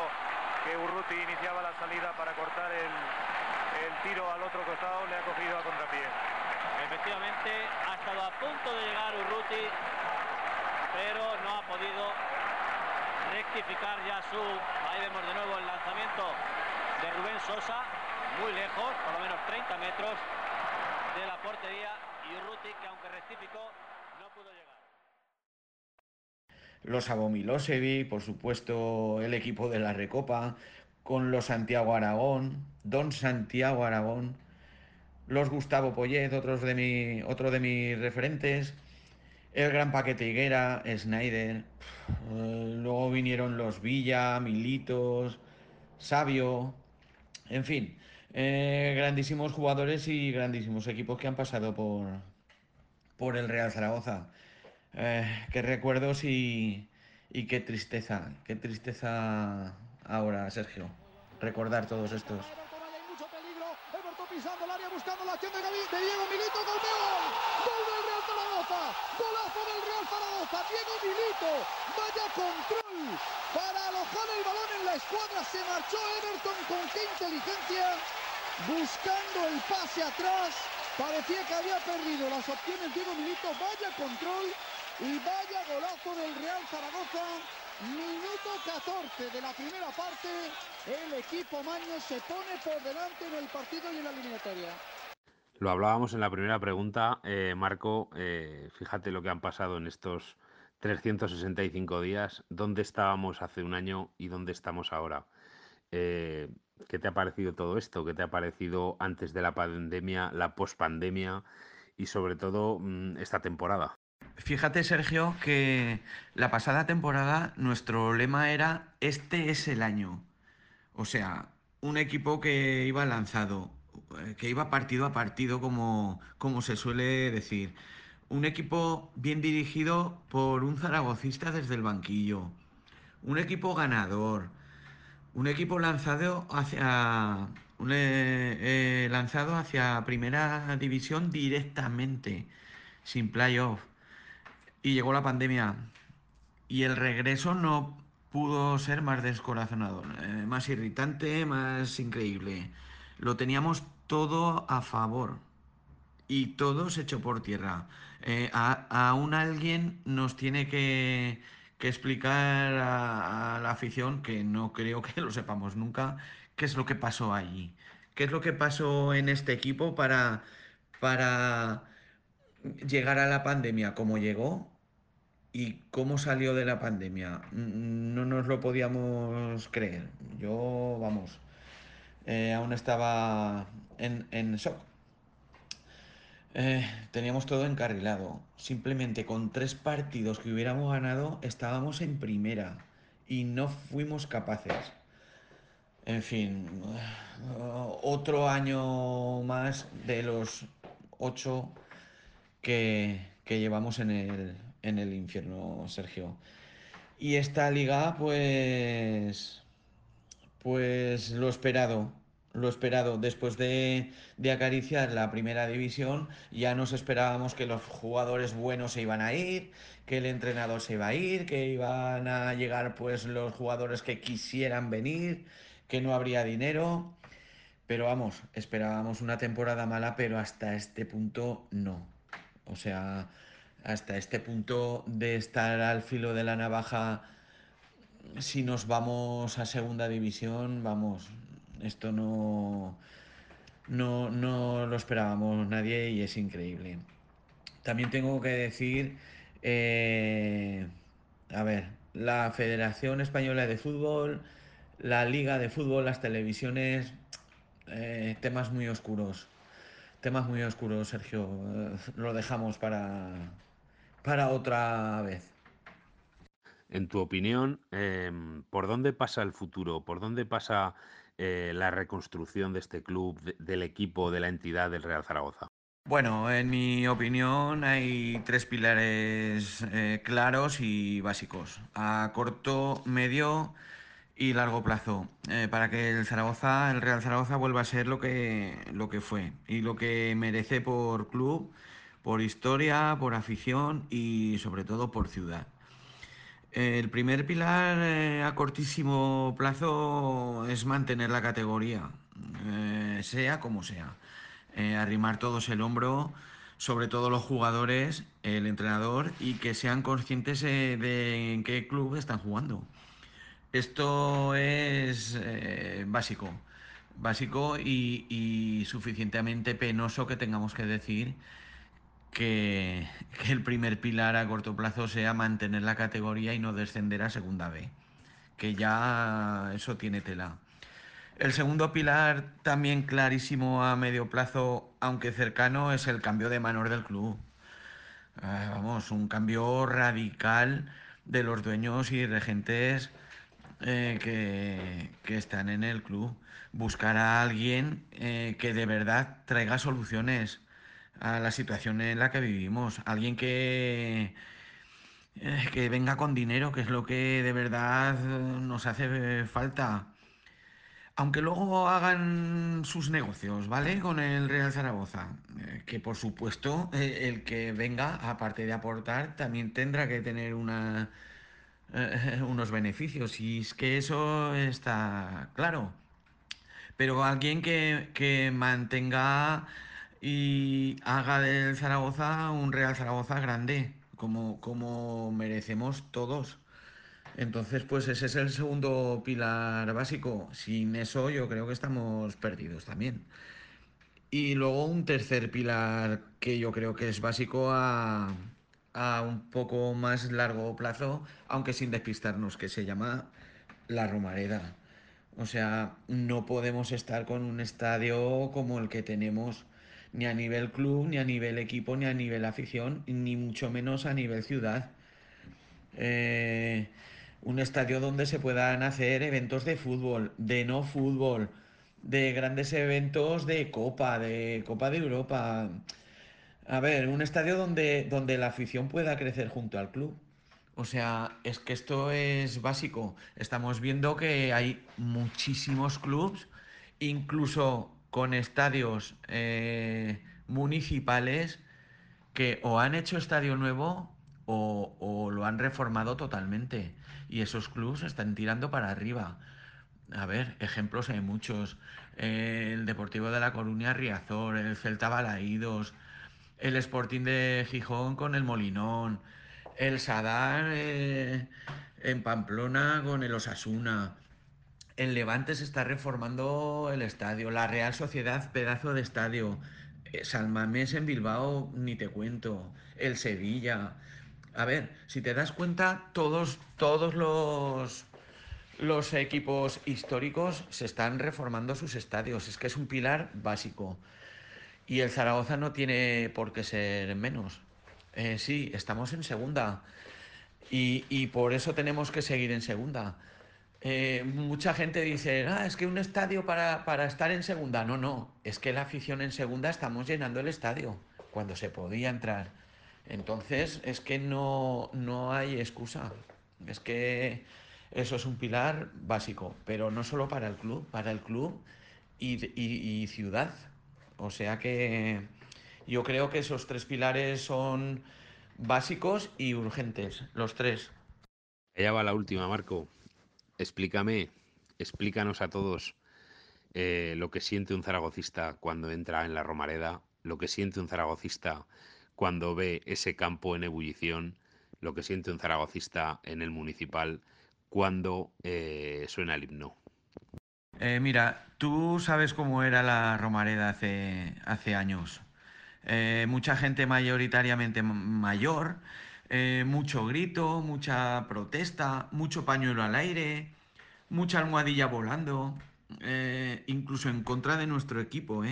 que Urruti iniciaba la salida para cortar el, tiro al otro costado, le ha cogido a contrapié. Efectivamente, ha estado a punto de llegar Urruti, pero no ha podido rectificar ya su... Ahí vemos de nuevo el lanzamiento de Rubén Sosa, muy lejos, por lo menos 30 metros de la portería, y Urruti que aunque rectificó, no pudo llegar los Abomilosevic, por supuesto el equipo de la Recopa, con los Santiago Aragón, Don Santiago Aragón, los Gustavo Poyet, otros de mi, otro de mis referentes, el Gran Paquete Higuera, Snyder, eh, luego vinieron los Villa, Militos, Sabio, en fin, eh, grandísimos jugadores y grandísimos equipos que han pasado por, por el Real Zaragoza. Eh, qué recuerdos y, y qué tristeza, qué tristeza ahora, Sergio, recordar todos estos. gol del Real Zaragoza, golazo del Real Zaragoza, Diego Milito, vaya control para alojar el balón en la escuadra, se marchó Everton con qué inteligencia, buscando el pase atrás, parecía que había perdido las opciones Diego Milito, vaya control, y vaya golazo del Real Zaragoza. Minuto 14 de la primera parte. El equipo Maño se pone por delante en el partido y en la eliminatoria. Lo hablábamos en la primera pregunta, eh, Marco. Eh, fíjate lo que han pasado en estos 365 días. ¿Dónde estábamos hace un año y dónde estamos ahora? Eh, ¿Qué te ha parecido todo esto? ¿Qué te ha parecido antes de la pandemia, la pospandemia y sobre todo mm, esta temporada? Fíjate, Sergio, que la pasada temporada nuestro lema era este es el año. O sea, un equipo que iba lanzado, eh, que iba partido a partido, como, como se suele decir. Un equipo bien dirigido por un zaragocista desde el banquillo. Un equipo ganador. Un equipo lanzado hacia, eh, eh, lanzado hacia primera división directamente, sin playoff y llegó la pandemia y el regreso no pudo ser más descorazonador, eh, más irritante, más increíble. Lo teníamos todo a favor y todo se echó por tierra. Eh, a, un alguien nos tiene que, explicar a, la afición, que no creo que lo sepamos nunca, qué es lo que pasó allí. ¿Qué es lo que pasó en este equipo para, para llegara la pandemia como llegó y cómo salió de la pandemia, no nos lo podíamos creer. Yo, vamos, eh, aún estaba en, shock. Eh, teníamos todo encarrilado. Simplemente con tres partidos que hubiéramos ganado estábamos en primera y no fuimos capaces. En fin, otro año más de los ocho que, llevamos en el, en el infierno, Sergio. Y esta liga, pues, pues lo esperado, lo esperado. Después de, de, acariciar la primera división, ya nos esperábamos que los jugadores buenos se iban a ir, que el entrenador se iba a ir, que iban a llegar pues los jugadores que quisieran venir, que no habría dinero. Pero vamos, esperábamos una temporada mala, pero hasta este punto no. O sea, hasta este punto de estar al filo de la navaja, si nos vamos a segunda división, vamos, esto no, no, no lo esperábamos nadie y es increíble. También tengo que decir, eh, a ver, la Federación Española de Fútbol, la Liga de Fútbol, las televisiones, eh, temas muy oscuros. Temas muy oscuros, Sergio. Eh, lo dejamos para, para otra vez. En tu opinión, eh, ¿por dónde pasa el futuro? ¿Por dónde pasa eh, la reconstrucción de este club, de, del equipo, de la entidad del Real Zaragoza? Bueno, en mi opinión hay tres pilares eh, claros y básicos, a corto, medio y largo plazo, eh, para que el Zaragoza, el Real Zaragoza vuelva a ser lo que, lo que fue y lo que merece por club por historia, por afición y sobre todo por ciudad. El primer pilar eh, a cortísimo plazo es mantener la categoría, eh, sea como sea. Arrimar todos el hombro, sobre todo los jugadores, el entrenador, y que sean conscientes de en qué club están jugando. Esto es eh, básico, básico y, suficientemente penoso que tengamos que decir que, el primer pilar a corto plazo sea mantener la categoría y no descender a segunda B, que ya eso tiene tela. El segundo pilar, también clarísimo a medio plazo, aunque cercano, es el cambio de manos del club. Eh, vamos, un cambio radical de los dueños y regentes eh, que, están en el club. Buscar a alguien eh, que de verdad traiga soluciones a la situación en la que vivimos. Alguien que, eh, que venga con dinero, que es lo que de verdad nos hace falta. Aunque luego hagan sus negocios, ¿vale? Con el Real Zaragoza. Que por supuesto el que venga, aparte de aportar, también tendrá que tener una, eh, unos beneficios. Y es que eso está claro. Pero alguien que, que mantenga y haga del Zaragoza un Real Zaragoza grande, como, como merecemos todos. Entonces, pues ese es el segundo pilar básico. Sin eso yo creo que estamos perdidos también. Y luego un tercer pilar que yo creo que es básico a, a un poco más largo plazo, aunque sin despistarnos, que se llama la Romareda. O sea, no podemos estar con un estadio como el que tenemos ni a nivel club, ni a nivel equipo, ni a nivel afición, ni mucho menos a nivel ciudad. Eh, un estadio donde se puedan hacer eventos de fútbol, de no fútbol, de grandes eventos de Copa, de Copa de Europa. A ver, un estadio donde, donde la afición pueda crecer junto al club. O sea, es que esto es básico. Estamos viendo que hay muchísimos clubs, incluso con estadios eh, municipales que o han hecho estadio nuevo o, o, lo han reformado totalmente. Y esos clubes están tirando para arriba. A ver, ejemplos hay muchos. Eh, el Deportivo de La Coruña, Riazor, el Celta Balaídos, el Sporting de Gijón con el Molinón, el Sadar eh, en Pamplona con el Osasuna el Levante se está reformando el estadio, la Real Sociedad, pedazo de estadio. Salmamés en Bilbao, ni te cuento. El Sevilla. A ver, si te das cuenta, todos, todos los, los equipos históricos se están reformando sus estadios. Es que es un pilar básico. Y el Zaragoza no tiene por qué ser menos. Eh, sí, estamos en segunda. Y, y por eso tenemos que seguir en segunda. Eh, mucha gente dice, ah, es que un estadio para, para, estar en segunda. No, no, es que la afición en segunda estamos llenando el estadio cuando se podía entrar. Entonces, es que no, no hay excusa. Es que eso es un pilar básico, pero no solo para el club, para el club y, y, y ciudad. O sea que yo creo que esos tres pilares son básicos y urgentes, los tres. Allá va la última, Marco. Explícame, explícanos a todos eh, lo que siente un zaragocista cuando entra en la Romareda, lo que siente un zaragocista cuando ve ese campo en ebullición, lo que siente un zaragocista en el municipal cuando eh, suena el himno. Eh, mira, tú sabes cómo era la Romareda hace, hace años. Eh, mucha gente mayoritariamente mayor, eh, mucho grito, mucha protesta, mucho pañuelo al aire, mucha almohadilla volando, incluso en contra de nuestro equipo.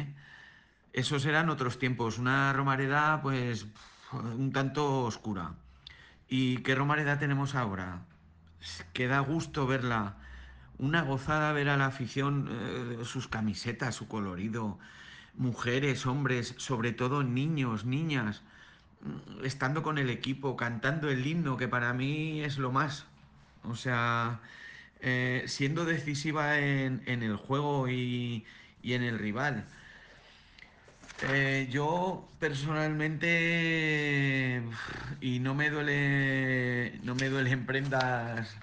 Esos eran otros tiempos, una Romareda pues un tanto oscura. ¿Y qué Romareda tenemos ahora? Que da gusto verla. Una gozada ver a la afición, eh, sus camisetas, su colorido, mujeres, hombres, sobre todo niños, niñas, estando con el equipo, cantando el himno, que para mí es lo más. O sea, eh, siendo decisiva en, en el juego y, y, en el rival. Eh, yo personalmente, y no me duele, no me duele en prendas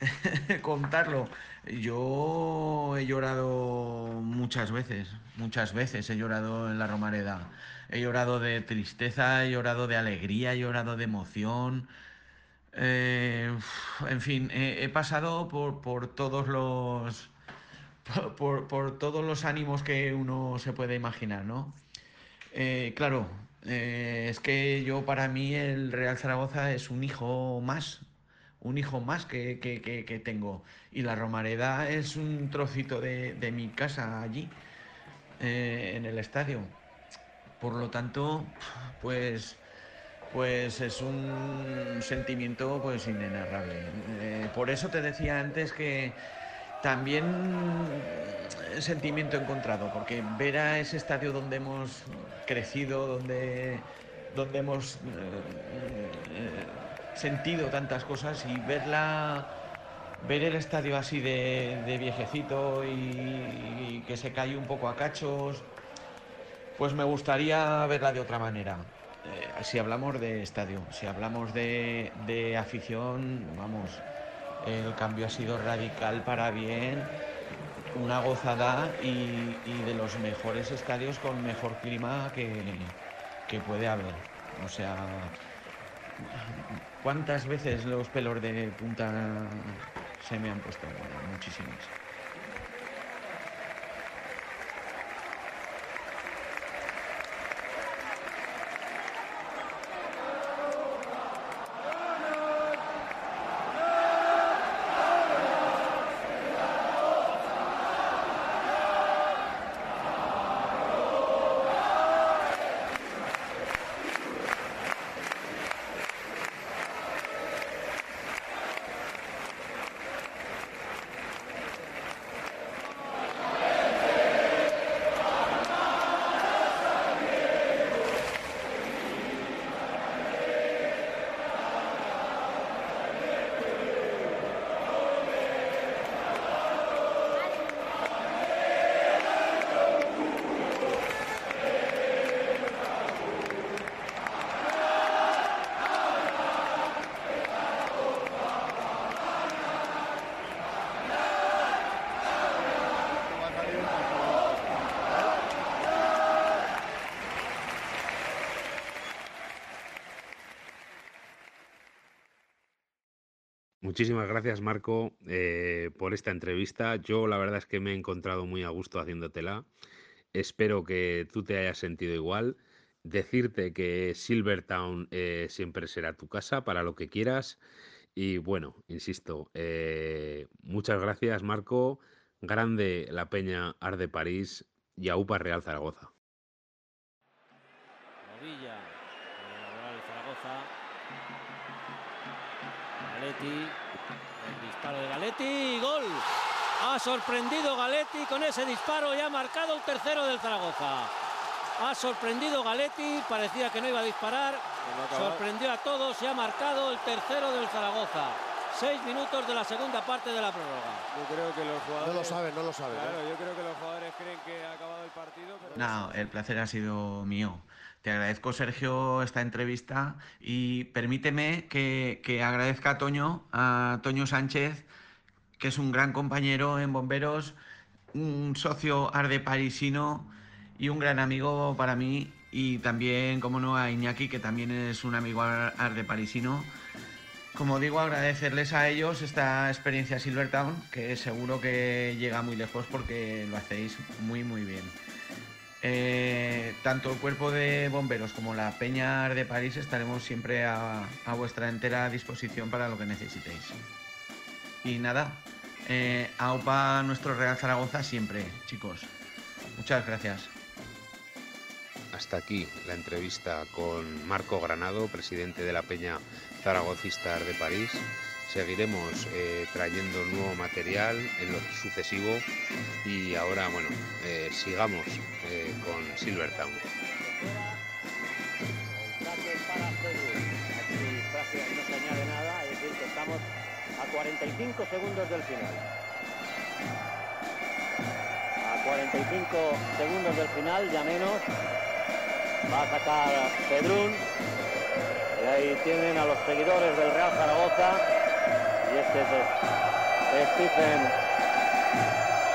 contarlo, yo he llorado muchas veces, muchas veces he llorado en la Romareda. He llorado de tristeza, he llorado de alegría, he llorado de emoción. Eh, en fin, he, pasado por, por, todos los por, por, todos los ánimos que uno se puede imaginar, ¿no? Eh, claro, eh, es que yo para mí el Real Zaragoza es un hijo más, un hijo más que, que, que, tengo. Y la Romareda es un trocito de, de mi casa allí, eh, en el estadio. Por lo tanto, pues, pues es un sentimiento pues inenarrable. Eh, por eso te decía antes que también sentimiento encontrado, porque ver a ese estadio donde hemos crecido, donde, donde hemos eh, eh, sentido tantas cosas y verla, ver el estadio así de, viejecito y, que se cae un poco a cachos, pues me gustaría verla de otra manera. Eh, si hablamos de estadio, si hablamos de, de afición, vamos, el cambio ha sido radical para bien una gozada y, y, de los mejores estadios con mejor clima que, que, puede haber. O sea, ¿cuántas veces los pelos de punta se me han puesto? Muchísimas. Muchísimas gracias, Marco, eh, por esta entrevista. Yo la verdad es que me he encontrado muy a gusto haciéndotela espero que tú te hayas sentido igual. Decirte que Silvertown eh, siempre será tu casa para lo que quieras. Y bueno, insisto, eh, muchas gracias Marco. Grande la Peña Arde París y AUPA Real Zaragoza. Movilla, el Real Zaragoza. Galetti, el disparo de Galetti, gol. Ha sorprendido Galetti con ese disparo y ha marcado el tercero del Zaragoza. Ha sorprendido Galetti, parecía que no iba a disparar. Sorprendió a todos y ha marcado el tercero del Zaragoza. Seis minutos de la segunda parte de la prórroga. Yo creo que los jugadores. No lo saben, no lo saben. ¿eh? Claro, yo creo que los jugadores creen que ha acabado el partido. Pero... No, el placer ha sido mío. Te agradezco, Sergio, esta entrevista y permíteme que, que agradezca a Toño, a Toño Sánchez, que es un gran compañero en Bomberos, un socio arde parisino y un gran amigo para mí. Y también, como no, a Iñaki, que también es un amigo ar- arde parisino. Como digo, agradecerles a ellos esta experiencia Silvertown, que seguro que llega muy lejos porque lo hacéis muy, muy bien. Eh, tanto el cuerpo de bomberos como la Peña de París estaremos siempre a, a vuestra entera disposición para lo que necesitéis. Y nada, eh, AUPA nuestro Real Zaragoza siempre, chicos. Muchas gracias. Hasta aquí la entrevista con Marco Granado, presidente de la Peña Zaragocista de París. Seguiremos eh, trayendo nuevo material en lo sucesivo y ahora, bueno, eh, sigamos eh, con Silvertown. para Cedrún. Aquí prácticamente no se añade nada, es decir, que estamos 45 segundos del final. A 45 segundos del final, ya menos. Va a sacar Cedrún. Y ahí tienen a los seguidores del Real Zaragoza. Y este es Stephen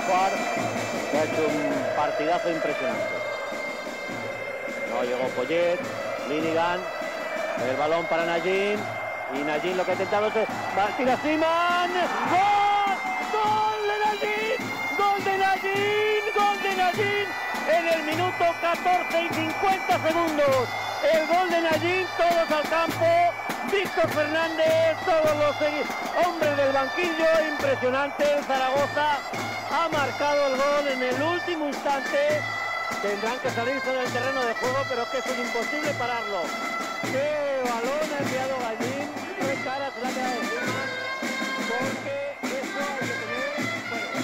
Far, que ha hecho un partidazo impresionante. No llegó Poyet, Linigan, el balón para Najin, y Najin lo que ha intentado es tira Siman, ¡Gol! ¡Gol de Najin! ¡Gol de Najin! ¡Gol de Najin! En el minuto 14 y 50 segundos. El gol de Najin, todos al campo. Víctor Fernández, todos los hombres del banquillo, impresionante. Zaragoza ha marcado el gol en el último instante. Tendrán que salirse del terreno de juego, pero es que es imposible pararlo. ¡Qué balón ha enviado Gallín! ¡Qué cara se le ha quedado encima! Porque eso hay que tener... Bueno,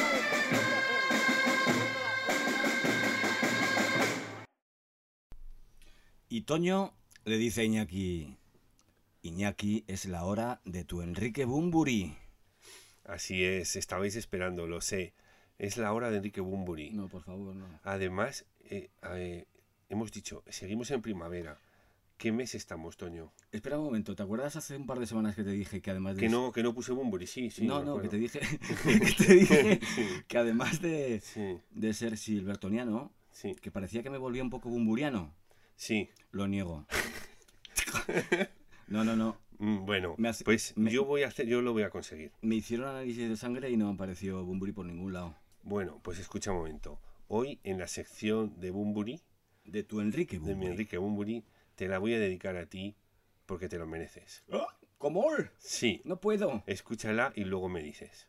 primero la decisión de hacerlo. Y Toño le dice a Iñaki, Iñaki, es la hora de tu Enrique Bumburi. Así es, estabais esperando, lo sé. Es la hora de Enrique Bumburi. No, por favor, no. Además, eh, eh, hemos dicho, seguimos en primavera. ¿Qué mes estamos, Toño? Espera un momento, ¿te acuerdas hace un par de semanas que te dije que además de... Que no, que no puse Bumburi, sí, sí. no, no, que te dije, que, te dije Sí. que además de, Sí. de ser silbertoniano, que parecía que me volvía un poco bumburiano. Sí. Lo niego. No, no, no. Mm, Bueno, Me hace- pues me- yo voy a hacer, yo lo voy a conseguir. Me hicieron análisis de sangre y no me apareció bumburi por ningún lado. Bueno, pues escucha un momento. Hoy en la sección de Bumburi, de tu Enrique de mi Enrique Bumburi, te la voy a dedicar a ti porque te lo mereces. ¿Cómo? Sí. No puedo. Escúchala y luego me dices.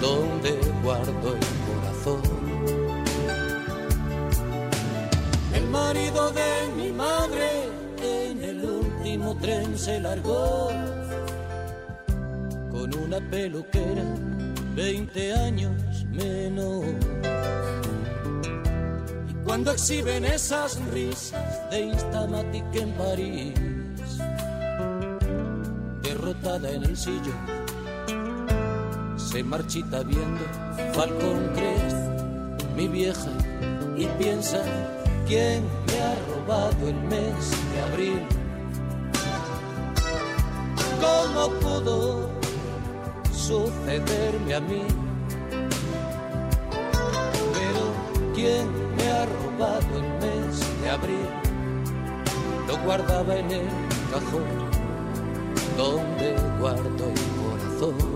Donde guardo el corazón. El marido de mi madre en el último tren se largó con una peluquera 20 años menos. Y cuando exhiben esas risas de Instamatic en París en el sillón. Se marchita viendo Falcon Crest, mi vieja, y piensa quién me ha robado el mes de abril. ¿Cómo pudo sucederme a mí? Pero ¿quién me ha robado el mes de abril? Lo guardaba en el cajón donde guardo el corazón.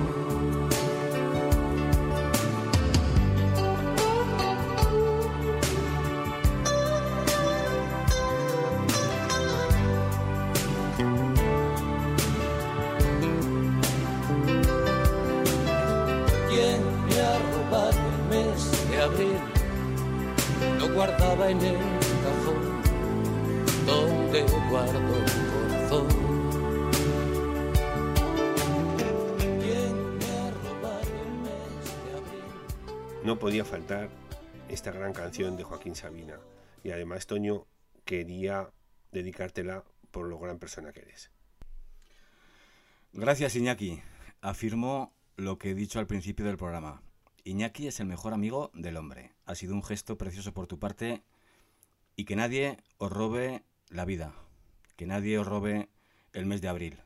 Esta gran canción de Joaquín Sabina y además Toño quería dedicártela por lo gran persona que eres. Gracias Iñaki. Afirmo lo que he dicho al principio del programa. Iñaki es el mejor amigo del hombre. Ha sido un gesto precioso por tu parte y que nadie os robe la vida, que nadie os robe el mes de abril.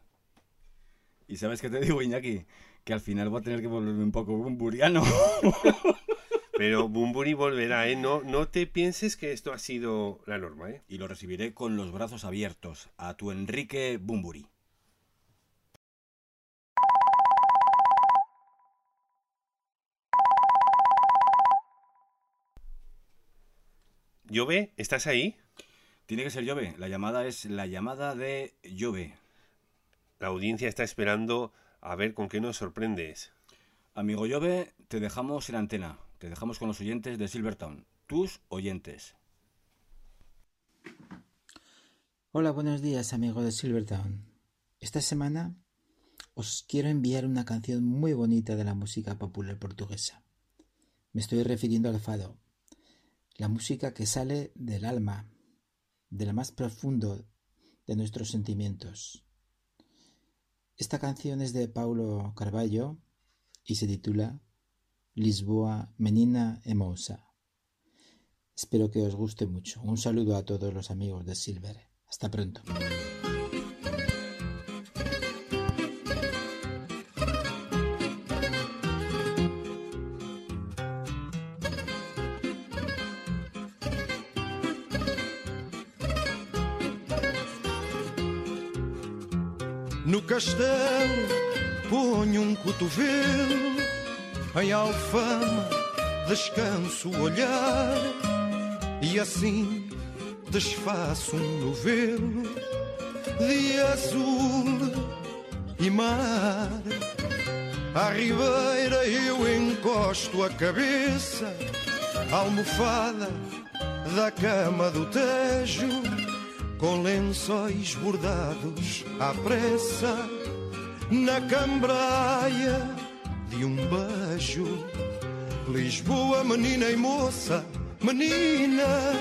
Y sabes qué te digo, Iñaki, que al final voy a tener que volverme un poco bumburiano. Pero Bumburi volverá, ¿eh? No, no te pienses que esto ha sido la norma, ¿eh? Y lo recibiré con los brazos abiertos a tu Enrique Bumburi. ¿Llove? ¿Estás ahí? Tiene que ser Llove. La llamada es la llamada de Llove. La audiencia está esperando a ver con qué nos sorprendes. Amigo Llove, te dejamos en antena. Te dejamos con los oyentes de Silvertown. Tus oyentes. Hola, buenos días, amigo de Silvertown. Esta semana os quiero enviar una canción muy bonita de la música popular portuguesa. Me estoy refiriendo al fado, la música que sale del alma, de lo más profundo de nuestros sentimientos. Esta canción es de Paulo Carvalho y se titula Lisboa Menina Emosa. Espero que os guste mucho. Un saludo a todos los amigos de Silver. Hasta pronto. No castelo um em alfama descanso o olhar e assim desfaço um novelo de azul e mar. À ribeira eu encosto a cabeça, almofada da cama do Tejo, com lençóis bordados à pressa, na cambraia de um beijo. Lisboa, menina e moça, menina,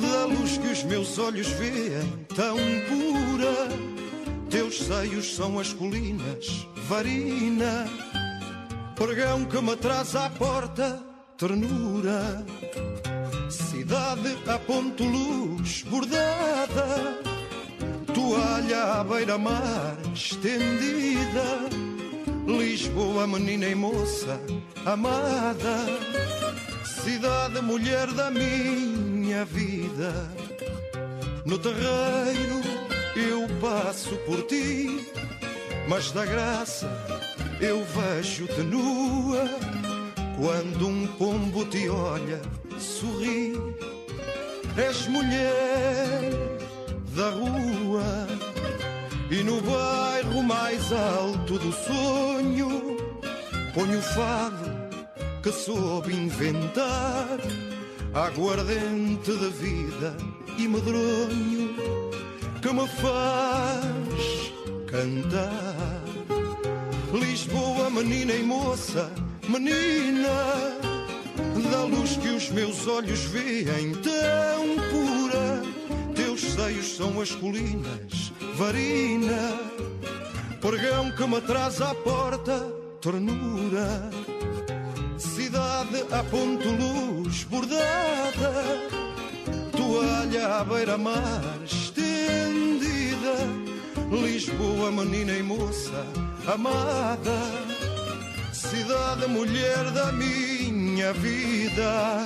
da luz que os meus olhos veem, tão pura. Teus seios são as colinas, varina, pregão que me traz à porta, ternura. Cidade a ponto luz bordada, toalha à beira-mar estendida. Lisboa, menina e moça amada, cidade, mulher da minha vida. No terreiro eu passo por ti, mas da graça eu vejo-te nua. Quando um pombo te olha, sorri, és mulher da rua. E no bairro mais alto do sonho Ponho o fado que soube inventar Aguardente de vida e medronho Que me faz cantar. Lisboa, menina e moça, menina Da luz que os meus olhos veem tão pura. Teus seios são as colinas varina, pregão que me traz à porta, ternura, cidade a ponto luz bordada, toalha à beira-mar estendida, Lisboa, menina e moça amada, cidade, mulher da minha vida.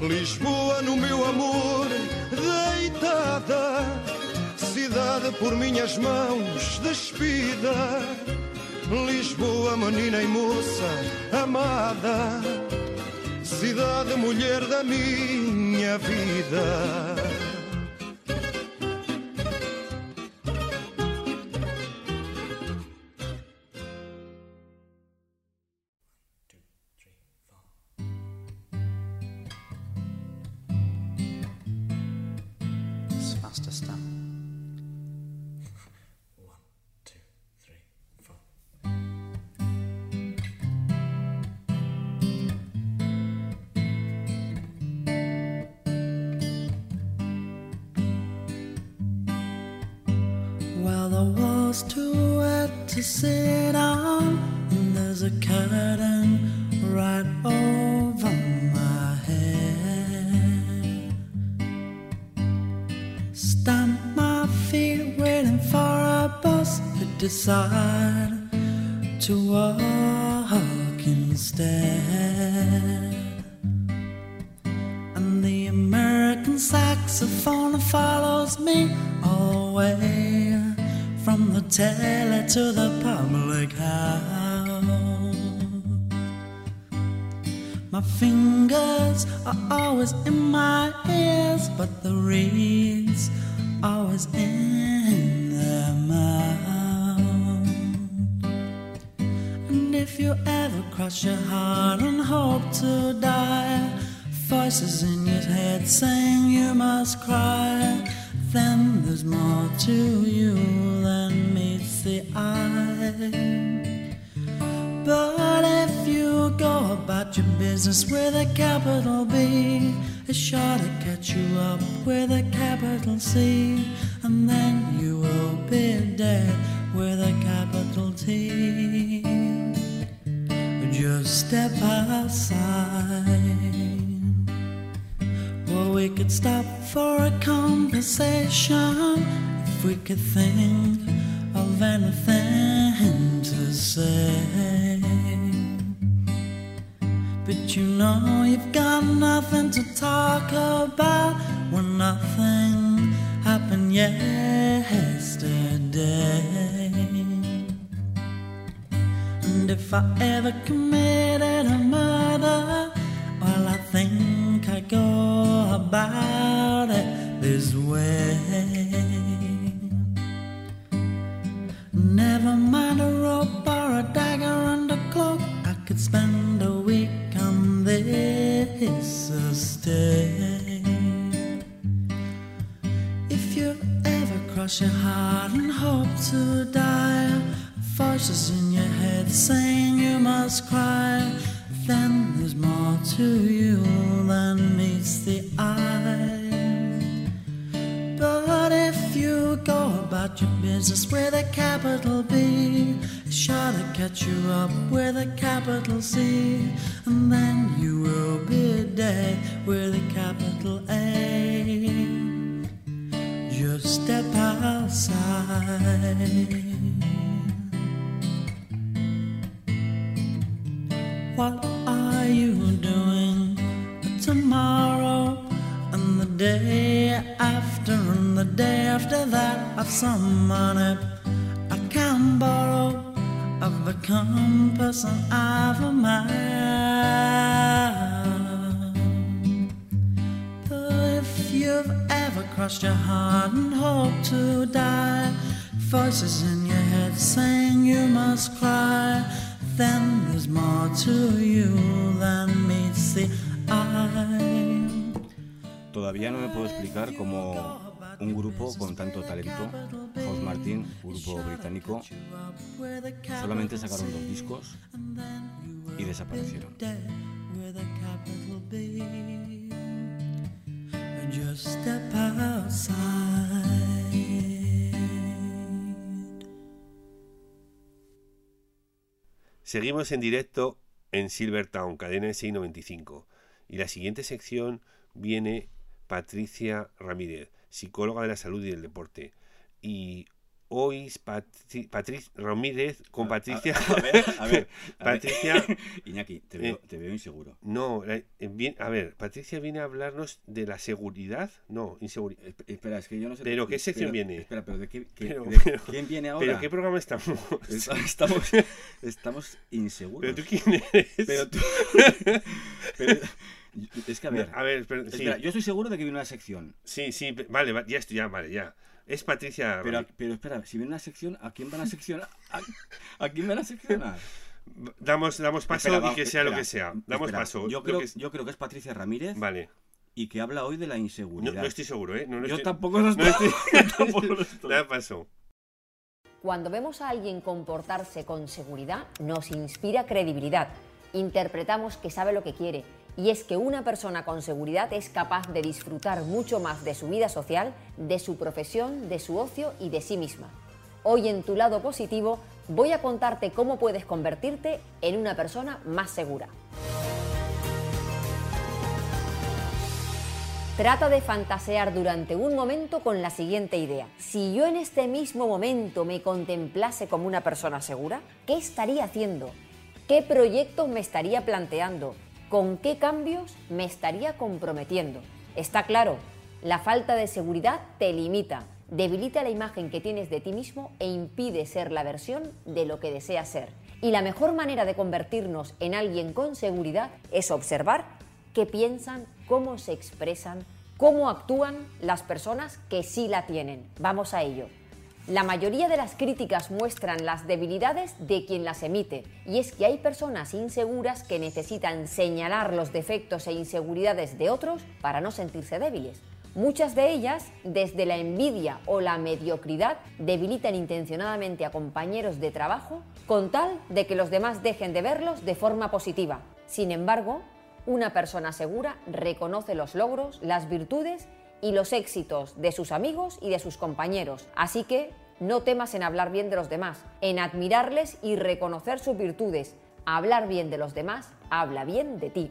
Lisboa no meu amor deitada cidade por minhas mãos despida. Lisboa, menina e moça amada, cidade, mulher da minha vida. From it to the public house. My fingers are always in my ears, but the reeds always in their mouth. And if you ever cross your heart and hope to die, voices in your head saying you must cry, then there's more to business with a capital B, it's sure to catch you up with a capital C, there's more to you than meets the eye. But if you go about your business with a capital B, it's sure to catch you up with a capital C, and then you will be dead with a capital A. Just step outside. I've some money I can borrow of a compass and I've a map. But if you've ever crossed your heart and hope to die, voices in your head saying you must cry then there's more to you than meets the eye. Todavía no me puedo explicar cómo un grupo con tanto talento, House Martin, grupo británico, solamente sacaron dos discos y desaparecieron. Seguimos en directo en Silvertown, cadena SI95. Y la siguiente sección viene Patricia Ramírez, psicóloga de la salud y del deporte. Y hoy Patri Patricia Ramírez con Patricia. A, a ver, a ver. a Patricia. ver. Iñaki, te veo, te veo inseguro. No, la- eh, bien, a ver, Patricia viene a hablarnos de la seguridad. No, inseguridad. Espera, es que yo no sé. ¿Pero qué sección pero- viene? Espera, pero ¿de, qué, qué- Pero- de pero- quién viene ahora? ¿Pero qué programa estamos? Es- Estamos, estamos inseguros. ¿Pero tú quién eres? Pero tú. Es que a ver. A ver, sí. espera, yo estoy seguro de que viene una sección. Sí, sí, vale, va- ya estoy, ya, vale, ya. Es Patricia Pero, pero espera, si viene una sección, ¿a quién van a seccionar? ¿A, a quién van a seccionar? Damos, damos paso Espera, y va- que sea lo espera, que sea. Damos espera, paso. Yo creo, que es- yo creo que es Patricia Ramírez. Vale. Y que habla hoy de la inseguridad. no estoy seguro, ¿eh? No, no Yo estoy- tampoco lo no estoy. tampoco lo estoy. Da paso. Cuando vemos a alguien comportarse con seguridad, nos inspira credibilidad. Interpretamos que sabe lo que quiere. Y es que una persona con seguridad es capaz de disfrutar mucho más de su vida social, de su profesión, de su ocio y de sí misma. Hoy en tu lado positivo voy a contarte cómo puedes convertirte en una persona más segura. Trata de fantasear durante un momento con la siguiente idea. Si yo en este mismo momento me contemplase como una persona segura, ¿qué estaría haciendo? ¿Qué proyectos me estaría planteando? ¿Con qué cambios me estaría comprometiendo? Está claro, la falta de seguridad te limita, debilita la imagen que tienes de ti mismo e impide ser la versión de lo que deseas ser. Y la mejor manera de convertirnos en alguien con seguridad es observar qué piensan, cómo se expresan, cómo actúan las personas que sí la tienen. Vamos a ello. La mayoría de las críticas muestran las debilidades de quien las emite, y es que hay personas inseguras que necesitan señalar los defectos e inseguridades de otros para no sentirse débiles. Muchas de ellas, desde la envidia o la mediocridad, debilitan intencionadamente a compañeros de trabajo con tal de que los demás dejen de verlos de forma positiva. Sin embargo, una persona segura reconoce los logros, las virtudes y los éxitos de sus amigos y de sus compañeros. Así que no temas en hablar bien de los demás, en admirarles y reconocer sus virtudes. Hablar bien de los demás habla bien de ti.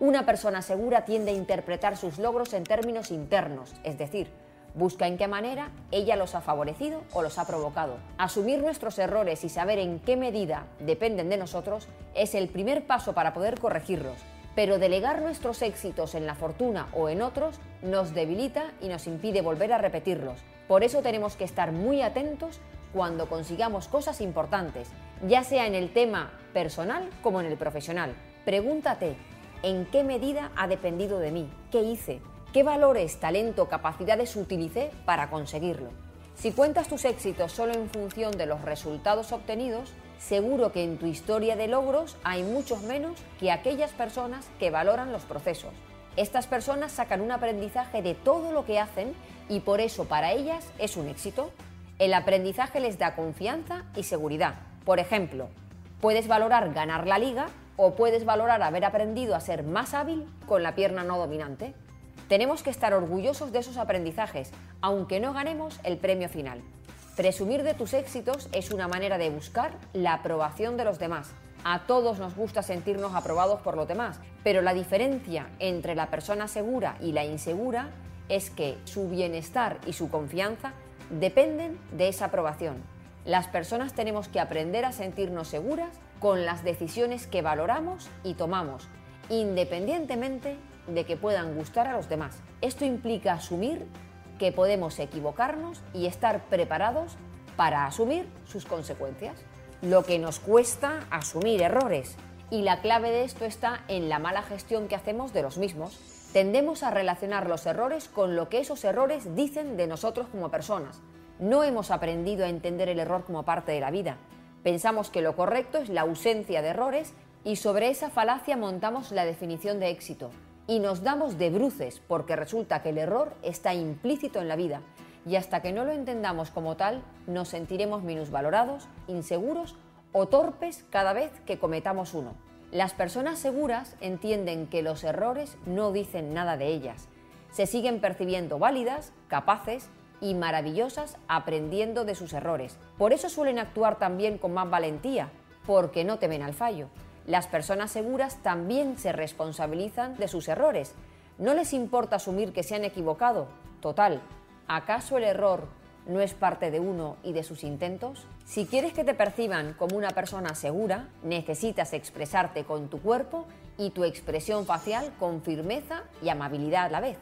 Una persona segura tiende a interpretar sus logros en términos internos, es decir, busca en qué manera ella los ha favorecido o los ha provocado. Asumir nuestros errores y saber en qué medida dependen de nosotros es el primer paso para poder corregirlos, pero delegar nuestros éxitos en la fortuna o en otros nos debilita y nos impide volver a repetirlos. Por eso tenemos que estar muy atentos cuando consigamos cosas importantes, ya sea en el tema personal como en el profesional. Pregúntate, ¿en qué medida ha dependido de mí? ¿Qué hice? ¿Qué valores, talento, capacidades utilicé para conseguirlo? Si cuentas tus éxitos solo en función de los resultados obtenidos, seguro que en tu historia de logros hay muchos menos que aquellas personas que valoran los procesos. Estas personas sacan un aprendizaje de todo lo que hacen y por eso para ellas es un éxito. El aprendizaje les da confianza y seguridad. Por ejemplo, puedes valorar ganar la liga o puedes valorar haber aprendido a ser más hábil con la pierna no dominante. Tenemos que estar orgullosos de esos aprendizajes, aunque no ganemos el premio final. Presumir de tus éxitos es una manera de buscar la aprobación de los demás. A todos nos gusta sentirnos aprobados por los demás, pero la diferencia entre la persona segura y la insegura es que su bienestar y su confianza dependen de esa aprobación. Las personas tenemos que aprender a sentirnos seguras con las decisiones que valoramos y tomamos, independientemente de que puedan gustar a los demás. Esto implica asumir que podemos equivocarnos y estar preparados para asumir sus consecuencias. Lo que nos cuesta asumir errores. Y la clave de esto está en la mala gestión que hacemos de los mismos. Tendemos a relacionar los errores con lo que esos errores dicen de nosotros como personas. No hemos aprendido a entender el error como parte de la vida. Pensamos que lo correcto es la ausencia de errores y sobre esa falacia montamos la definición de éxito y nos damos de bruces porque resulta que el error está implícito en la vida y hasta que no lo entendamos como tal nos sentiremos minusvalorados, inseguros o torpes cada vez que cometamos uno. Las personas seguras entienden que los errores no dicen nada de ellas. Se siguen percibiendo válidas, capaces y maravillosas aprendiendo de sus errores. Por eso suelen actuar también con más valentía, porque no temen al fallo. Las personas seguras también se responsabilizan de sus errores. No les importa asumir que se han equivocado. Total, ¿acaso el error no es parte de uno y de sus intentos? Si quieres que te perciban como una persona segura, necesitas expresarte con tu cuerpo y tu expresión facial con firmeza y amabilidad a la vez.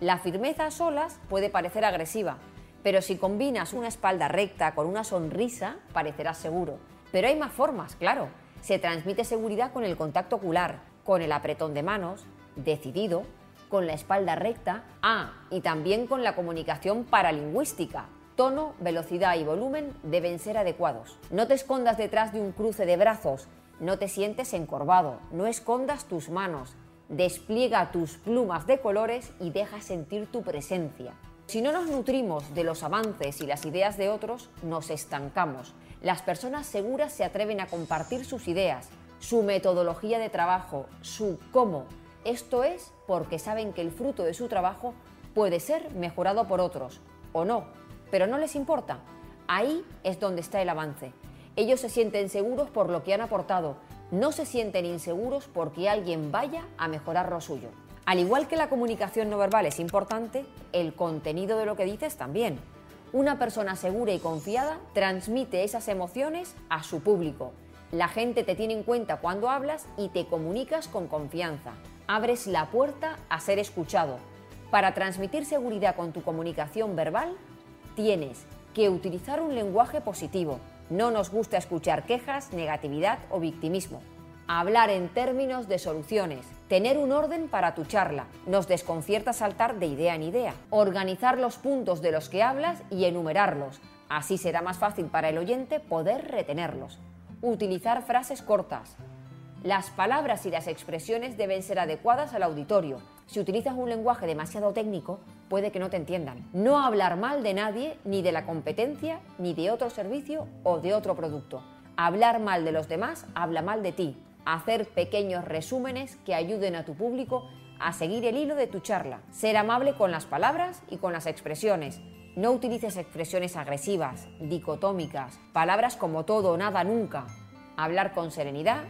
La firmeza a solas puede parecer agresiva, pero si combinas una espalda recta con una sonrisa, parecerás seguro. Pero hay más formas, claro. Se transmite seguridad con el contacto ocular, con el apretón de manos, decidido, con la espalda recta, ah, y también con la comunicación paralingüística. Tono, velocidad y volumen deben ser adecuados. No te escondas detrás de un cruce de brazos, no te sientes encorvado, no escondas tus manos, despliega tus plumas de colores y deja sentir tu presencia. Si no nos nutrimos de los avances y las ideas de otros, nos estancamos. Las personas seguras se atreven a compartir sus ideas, su metodología de trabajo, su cómo. Esto es porque saben que el fruto de su trabajo puede ser mejorado por otros, o no, pero no les importa. Ahí es donde está el avance. Ellos se sienten seguros por lo que han aportado, no se sienten inseguros porque alguien vaya a mejorar lo suyo. Al igual que la comunicación no verbal es importante, el contenido de lo que dices también. Una persona segura y confiada transmite esas emociones a su público. La gente te tiene en cuenta cuando hablas y te comunicas con confianza. Abres la puerta a ser escuchado. Para transmitir seguridad con tu comunicación verbal, tienes que utilizar un lenguaje positivo. No nos gusta escuchar quejas, negatividad o victimismo hablar en términos de soluciones, tener un orden para tu charla, nos desconcierta saltar de idea en idea, organizar los puntos de los que hablas y enumerarlos, así será más fácil para el oyente poder retenerlos, utilizar frases cortas. Las palabras y las expresiones deben ser adecuadas al auditorio. Si utilizas un lenguaje demasiado técnico, puede que no te entiendan. No hablar mal de nadie, ni de la competencia, ni de otro servicio o de otro producto. Hablar mal de los demás habla mal de ti. Hacer pequeños resúmenes que ayuden a tu público a seguir el hilo de tu charla. Ser amable con las palabras y con las expresiones. No utilices expresiones agresivas, dicotómicas, palabras como todo, nada, nunca. Hablar con serenidad,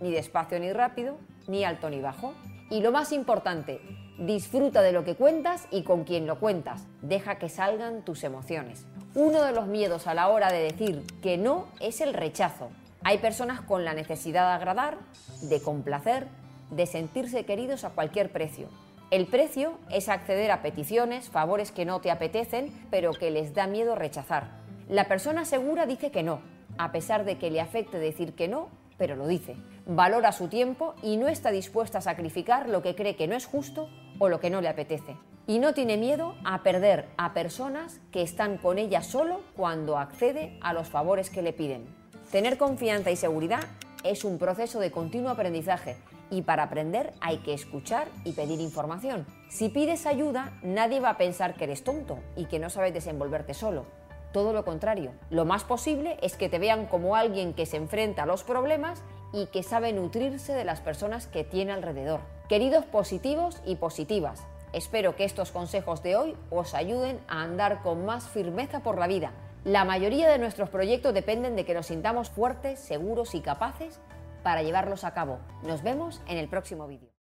ni despacio ni rápido, ni alto ni bajo. Y lo más importante, disfruta de lo que cuentas y con quien lo cuentas. Deja que salgan tus emociones. Uno de los miedos a la hora de decir que no es el rechazo. Hay personas con la necesidad de agradar, de complacer, de sentirse queridos a cualquier precio. El precio es acceder a peticiones, favores que no te apetecen, pero que les da miedo rechazar. La persona segura dice que no, a pesar de que le afecte decir que no, pero lo dice. Valora su tiempo y no está dispuesta a sacrificar lo que cree que no es justo o lo que no le apetece. Y no tiene miedo a perder a personas que están con ella solo cuando accede a los favores que le piden. Tener confianza y seguridad es un proceso de continuo aprendizaje y para aprender hay que escuchar y pedir información. Si pides ayuda, nadie va a pensar que eres tonto y que no sabes desenvolverte solo. Todo lo contrario, lo más posible es que te vean como alguien que se enfrenta a los problemas y que sabe nutrirse de las personas que tiene alrededor. Queridos positivos y positivas, espero que estos consejos de hoy os ayuden a andar con más firmeza por la vida. La mayoría de nuestros proyectos dependen de que nos sintamos fuertes, seguros y capaces para llevarlos a cabo. Nos vemos en el próximo vídeo.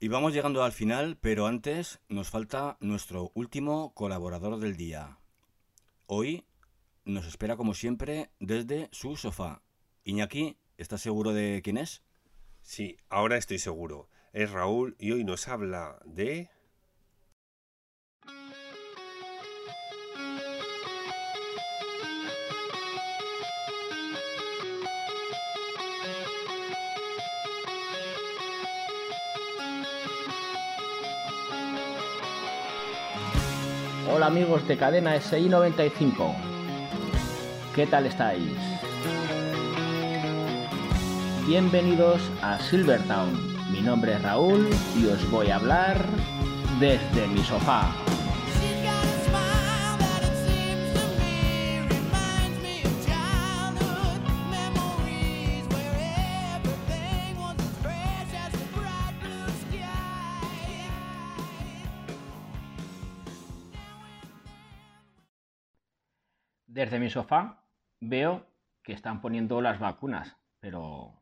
Y vamos llegando al final, pero antes nos falta nuestro último colaborador del día. Hoy nos espera como siempre desde su sofá. Iñaki, ¿estás seguro de quién es? Sí, ahora estoy seguro. Es Raúl y hoy nos habla de... Hola amigos de cadena SI 95. ¿Qué tal estáis? Bienvenidos a Silvertown. Mi nombre es Raúl y os voy a hablar desde mi sofá. Desde mi sofá veo que están poniendo las vacunas, pero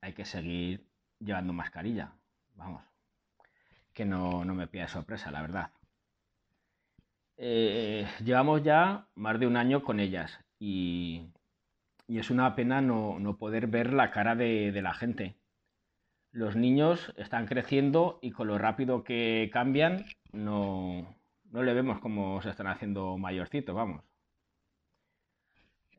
hay que seguir llevando mascarilla. Vamos, que no, no me pilla sorpresa, la verdad. Eh, llevamos ya más de un año con ellas y, y es una pena no, no, poder ver la cara de, de la gente. Los niños están creciendo y con lo rápido que cambian no, no le vemos cómo se están haciendo mayorcitos, vamos.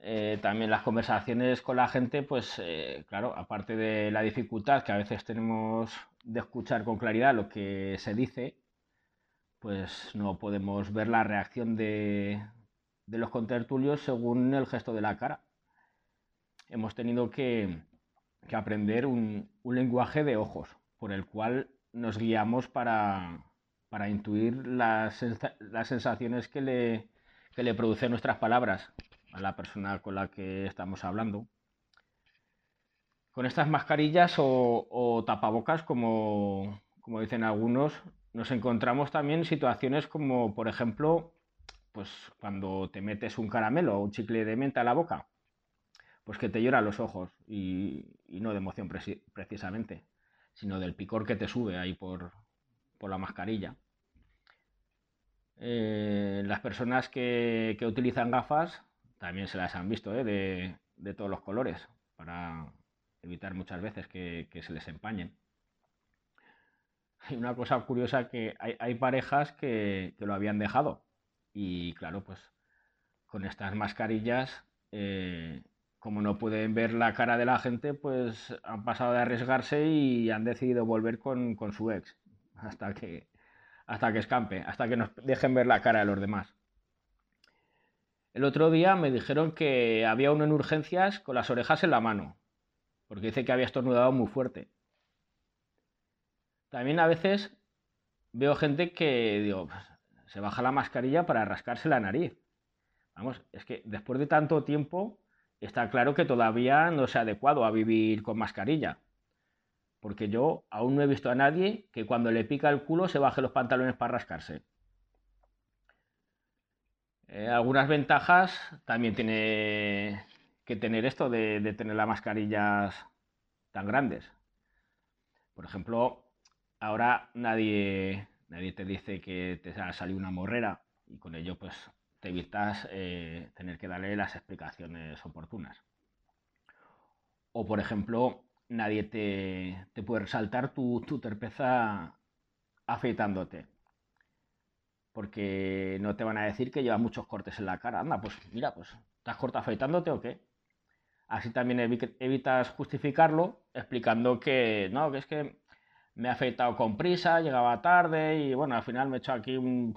Eh, también las conversaciones con la gente, pues eh, claro, aparte de la dificultad que a veces tenemos de escuchar con claridad lo que se dice, pues no podemos ver la reacción de, los contertulios según el gesto de la cara. Hemos tenido que, aprender un, lenguaje de ojos por el cual nos guiamos para, intuir las, sensaciones que le producen nuestras palabras a la persona con la que estamos hablando. Con estas mascarillas o, tapabocas, como, como, dicen algunos, nos encontramos también situaciones como, por ejemplo, pues cuando te metes un caramelo o un chicle de menta a la boca, pues que te lloran los ojos y, no de emoción precisamente, sino del picor que te sube ahí por, por la mascarilla. Eh, las personas que utilizan gafas también se las han visto ¿eh? de, de, todos los colores para evitar muchas veces que, que, se les empañen. Hay una cosa curiosa que hay, hay parejas que, que, lo habían dejado y claro, pues con estas mascarillas, eh, como no pueden ver la cara de la gente, pues han pasado de arriesgarse y han decidido volver con, con su ex hasta que, hasta que escampe, hasta que nos dejen ver la cara de los demás. El otro día me dijeron que había uno en urgencias con las orejas en la mano, porque dice que había estornudado muy fuerte. También a veces veo gente que, digo, se baja la mascarilla para rascarse la nariz. Vamos, es que después de tanto tiempo está claro que todavía no es adecuado a vivir con mascarilla. Porque yo aún no he visto a nadie que cuando le pica el culo se baje los pantalones para rascarse. Eh, algunas ventajas también tiene que tener esto de, tener las mascarillas tan grandes. Por ejemplo, ahora nadie, nadie te dice que te ha salido una morrera y con ello pues te evitas eh, tener que darle las explicaciones oportunas. O por ejemplo, nadie te, te puede resaltar tu, tu torpeza afeitándote. Porque no te van a decir que llevas muchos cortes en la cara. Anda, pues mira, pues ¿estás corto afeitándote o qué? Así también evitas justificarlo explicando que no, que es que me he afeitado con prisa, llegaba tarde y bueno, al final me he hecho aquí un,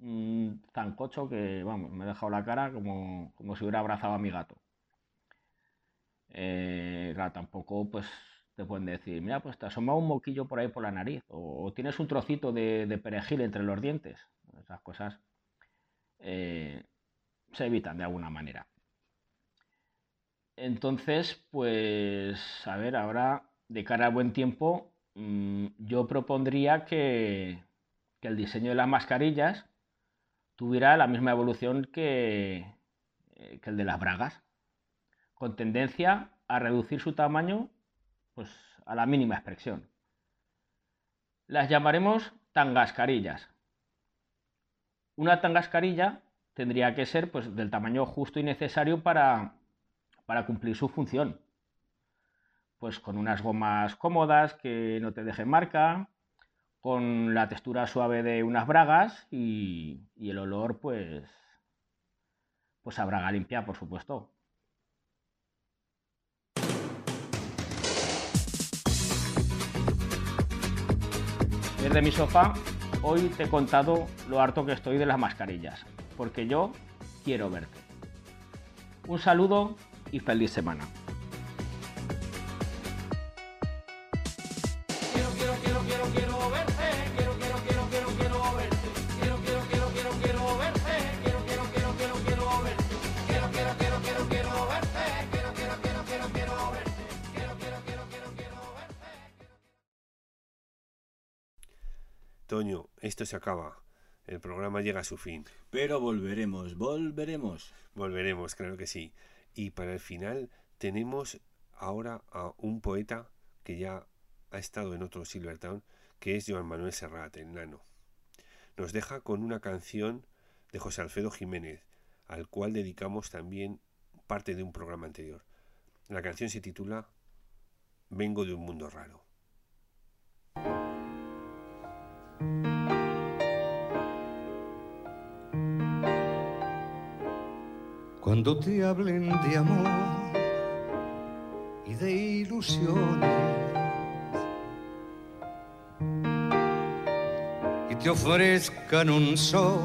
un zancocho que, vamos, me he dejado la cara como, como si hubiera abrazado a mi gato. Eh, claro, tampoco pues te pueden decir, mira, pues te asoma un moquillo por ahí por la nariz o, tienes un trocito de, perejil entre los dientes. Esas cosas eh, se evitan de alguna manera. Entonces, pues, a ver, ahora de cara a buen tiempo, mmm, yo propondría que, que, el diseño de las mascarillas tuviera la misma evolución que, eh, que el de las bragas, con tendencia a reducir su tamaño pues, a la mínima expresión. Las llamaremos tangascarillas. Una tangascarilla tendría que ser pues, del tamaño justo y necesario para, para cumplir su función. Pues con unas gomas cómodas que no te dejen marca, con la textura suave de unas bragas y, el olor, pues, pues a braga limpia, por supuesto. Desde mi sofá, hoy te he contado lo harto que estoy de las mascarillas, porque yo quiero verte. Un saludo y feliz semana. Esto se acaba. El programa llega a su fin. Pero volveremos, volveremos. Volveremos, claro que sí. Y para el final tenemos ahora a un poeta que ya ha estado en otro Silvertown, que es Joan Manuel Serrat, el nano. Nos deja con una canción de José Alfredo Jiménez, al cual dedicamos también parte de un programa anterior. La canción se titula Vengo de un mundo raro. Cuando te hablen de amor y de ilusiones y te ofrezcan un sol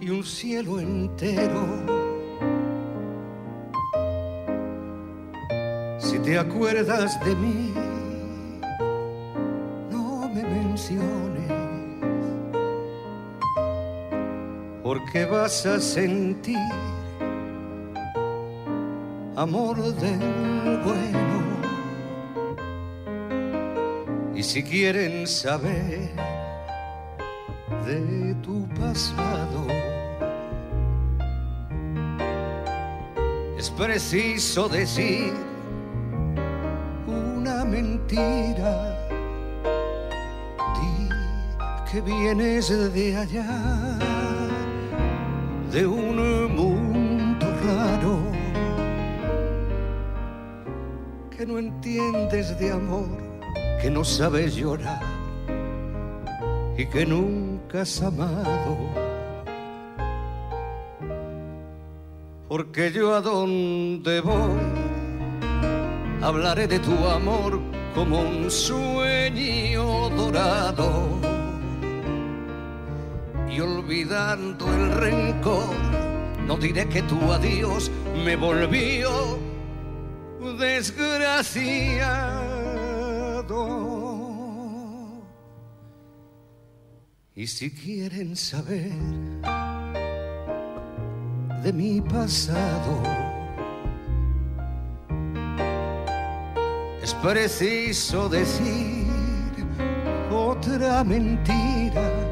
y un cielo entero, si te acuerdas de mí, porque vas a sentir amor del bueno. Y si quieren saber de tu pasado, es preciso decir una mentira. Que vienes de allá de un mundo raro que no entiendes de amor, que no sabes llorar y que nunca has amado. Porque yo a donde voy hablaré de tu amor como un sueño dorado olvidando el rencor, no diré que tu adiós me volvió desgraciado. Y si quieren saber de mi pasado, es preciso decir otra mentira.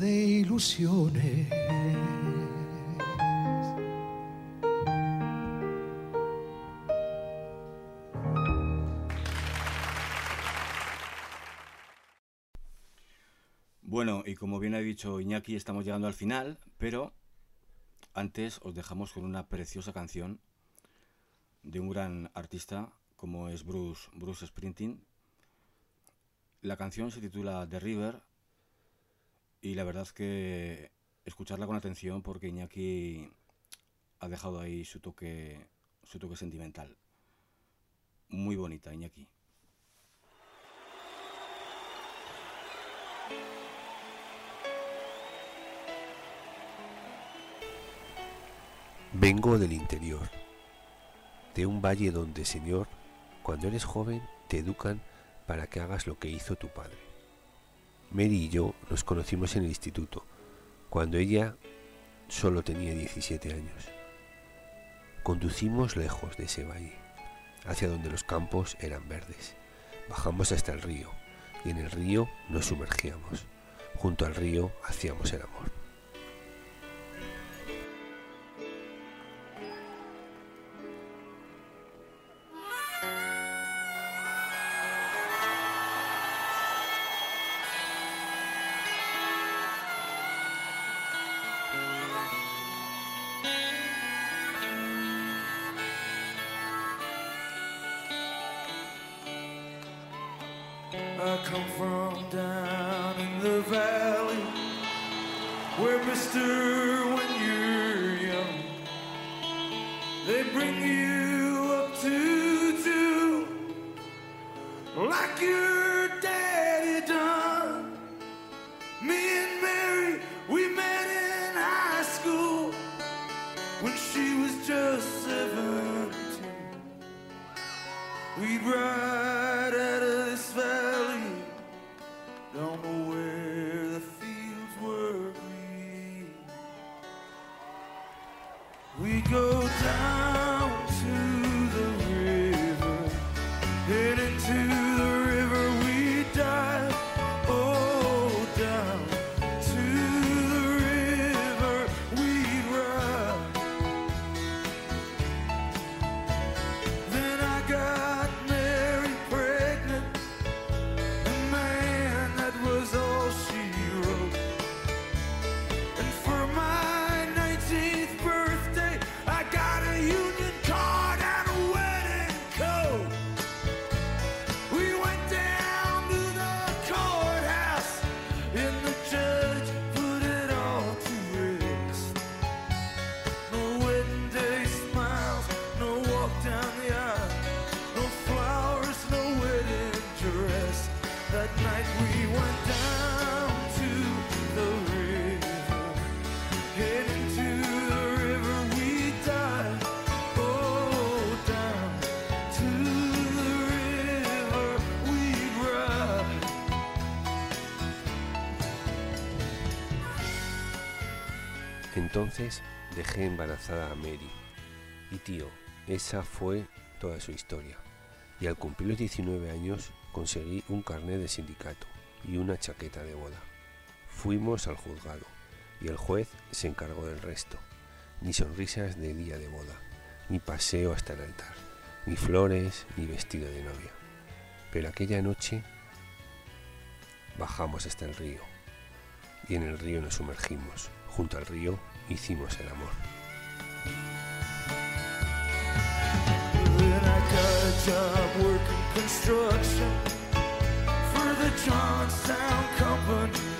de ilusiones. Bueno, y como bien ha dicho Iñaki, estamos llegando al final, pero antes os dejamos con una preciosa canción de un gran artista como es Bruce, Bruce Sprinting. La canción se titula The River y la verdad es que escucharla con atención porque Iñaki ha dejado ahí su toque, su toque sentimental. Muy bonita, Iñaki. Vengo del interior, de un valle donde, Señor, cuando eres joven te educan para que hagas lo que hizo tu padre. Mary y yo nos conocimos en el instituto, cuando ella solo tenía 17 años. Conducimos lejos de ese valle, hacia donde los campos eran verdes. Bajamos hasta el río y en el río nos sumergíamos. Junto al río hacíamos el amor. Entonces dejé embarazada a Mary. Y tío, esa fue toda su historia. Y al cumplir los 19 años conseguí un carnet de sindicato y una chaqueta de boda. Fuimos al juzgado y el juez se encargó del resto. Ni sonrisas de día de boda, ni paseo hasta el altar, ni flores, ni vestido de novia. Pero aquella noche bajamos hasta el río y en el río nos sumergimos. Junto al río hicimos el amor. Job working construction Johnstown Company.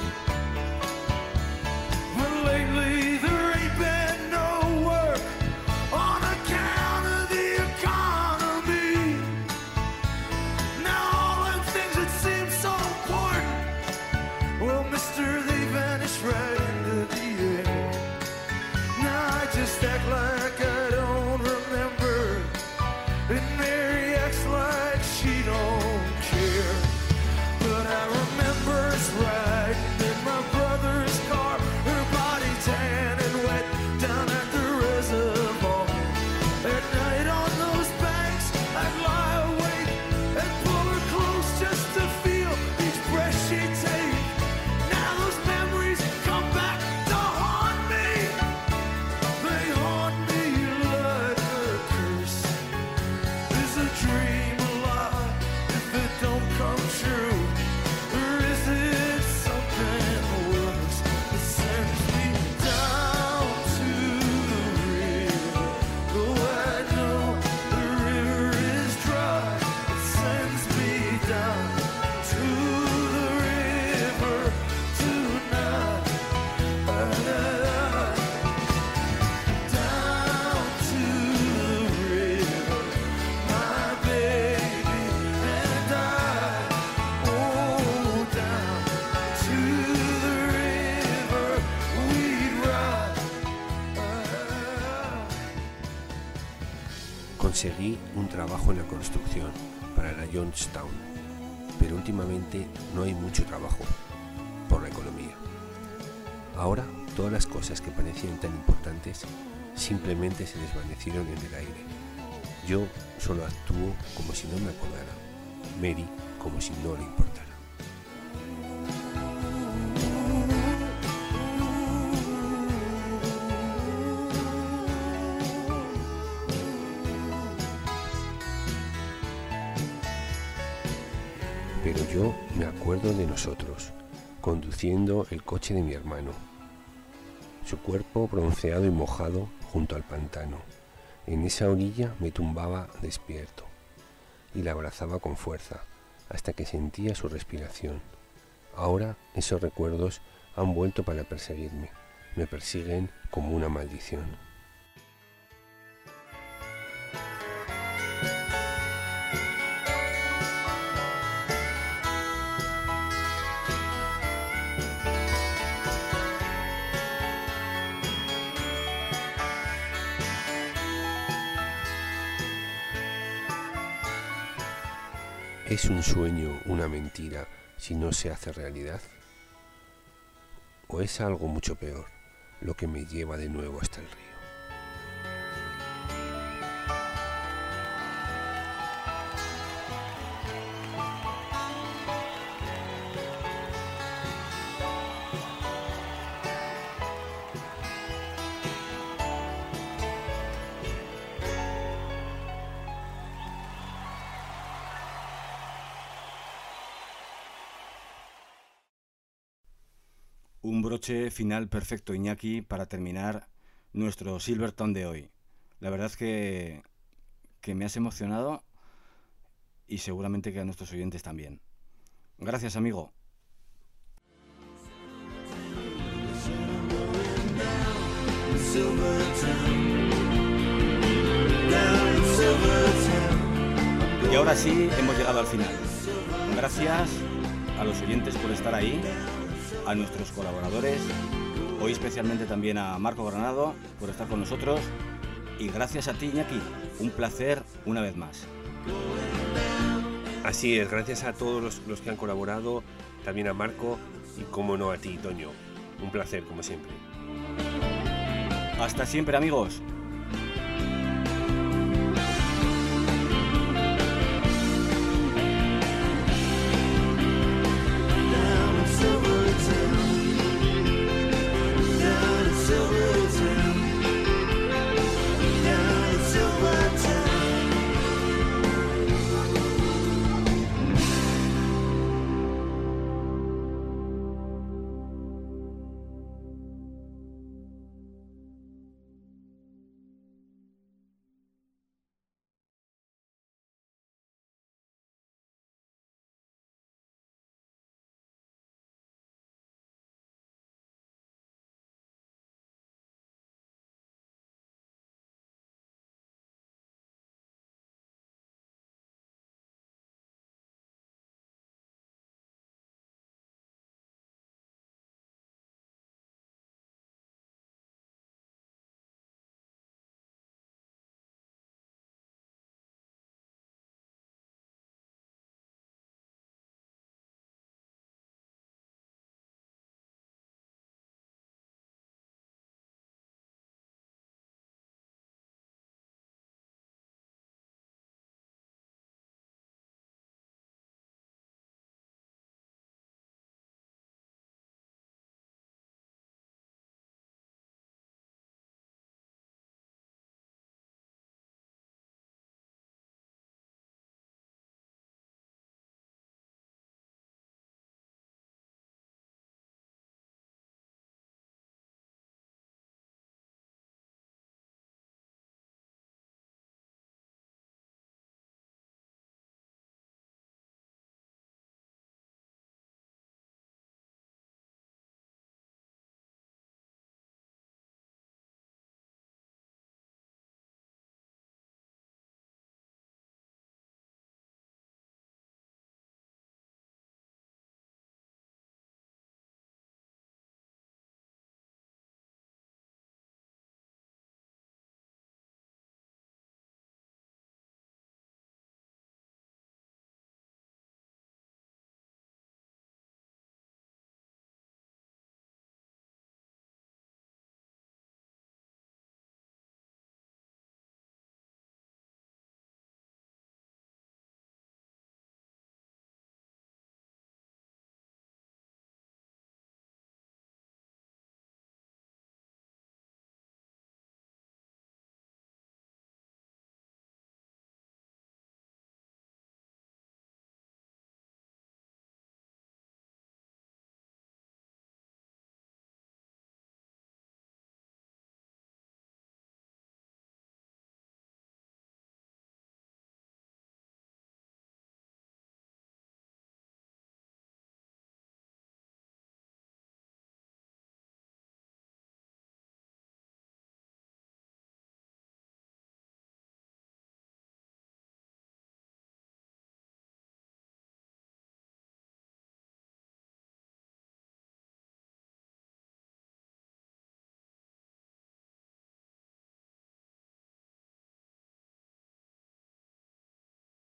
Conseguí un trabajo en la construcción para la Johnstown, pero últimamente no hay mucho trabajo por la economía. Ahora todas las cosas que parecían tan importantes simplemente se desvanecieron en el aire. Yo solo actúo como si no me acordara, Mary como si no le importara. Nosotros, conduciendo el coche de mi hermano. Su cuerpo bronceado y mojado junto al pantano. En esa orilla me tumbaba despierto y la abrazaba con fuerza hasta que sentía su respiración. Ahora esos recuerdos han vuelto para perseguirme. Me persiguen como una maldición. ¿Es un sueño una mentira si no se hace realidad? ¿O es algo mucho peor lo que me lleva de nuevo hasta el río? Final perfecto, Iñaki, para terminar nuestro Silverton de hoy. La verdad es que, que me has emocionado y seguramente que a nuestros oyentes también. Gracias, amigo. Y ahora sí, hemos llegado al final. Gracias a los oyentes por estar ahí, a nuestros colaboradores, hoy especialmente también a Marco Granado por estar con nosotros y gracias a ti, Iñaki. Un placer una vez más. Así es, gracias a todos los, los que han colaborado, también a Marco y como no a ti, Toño. Un placer, como siempre. Hasta siempre, amigos.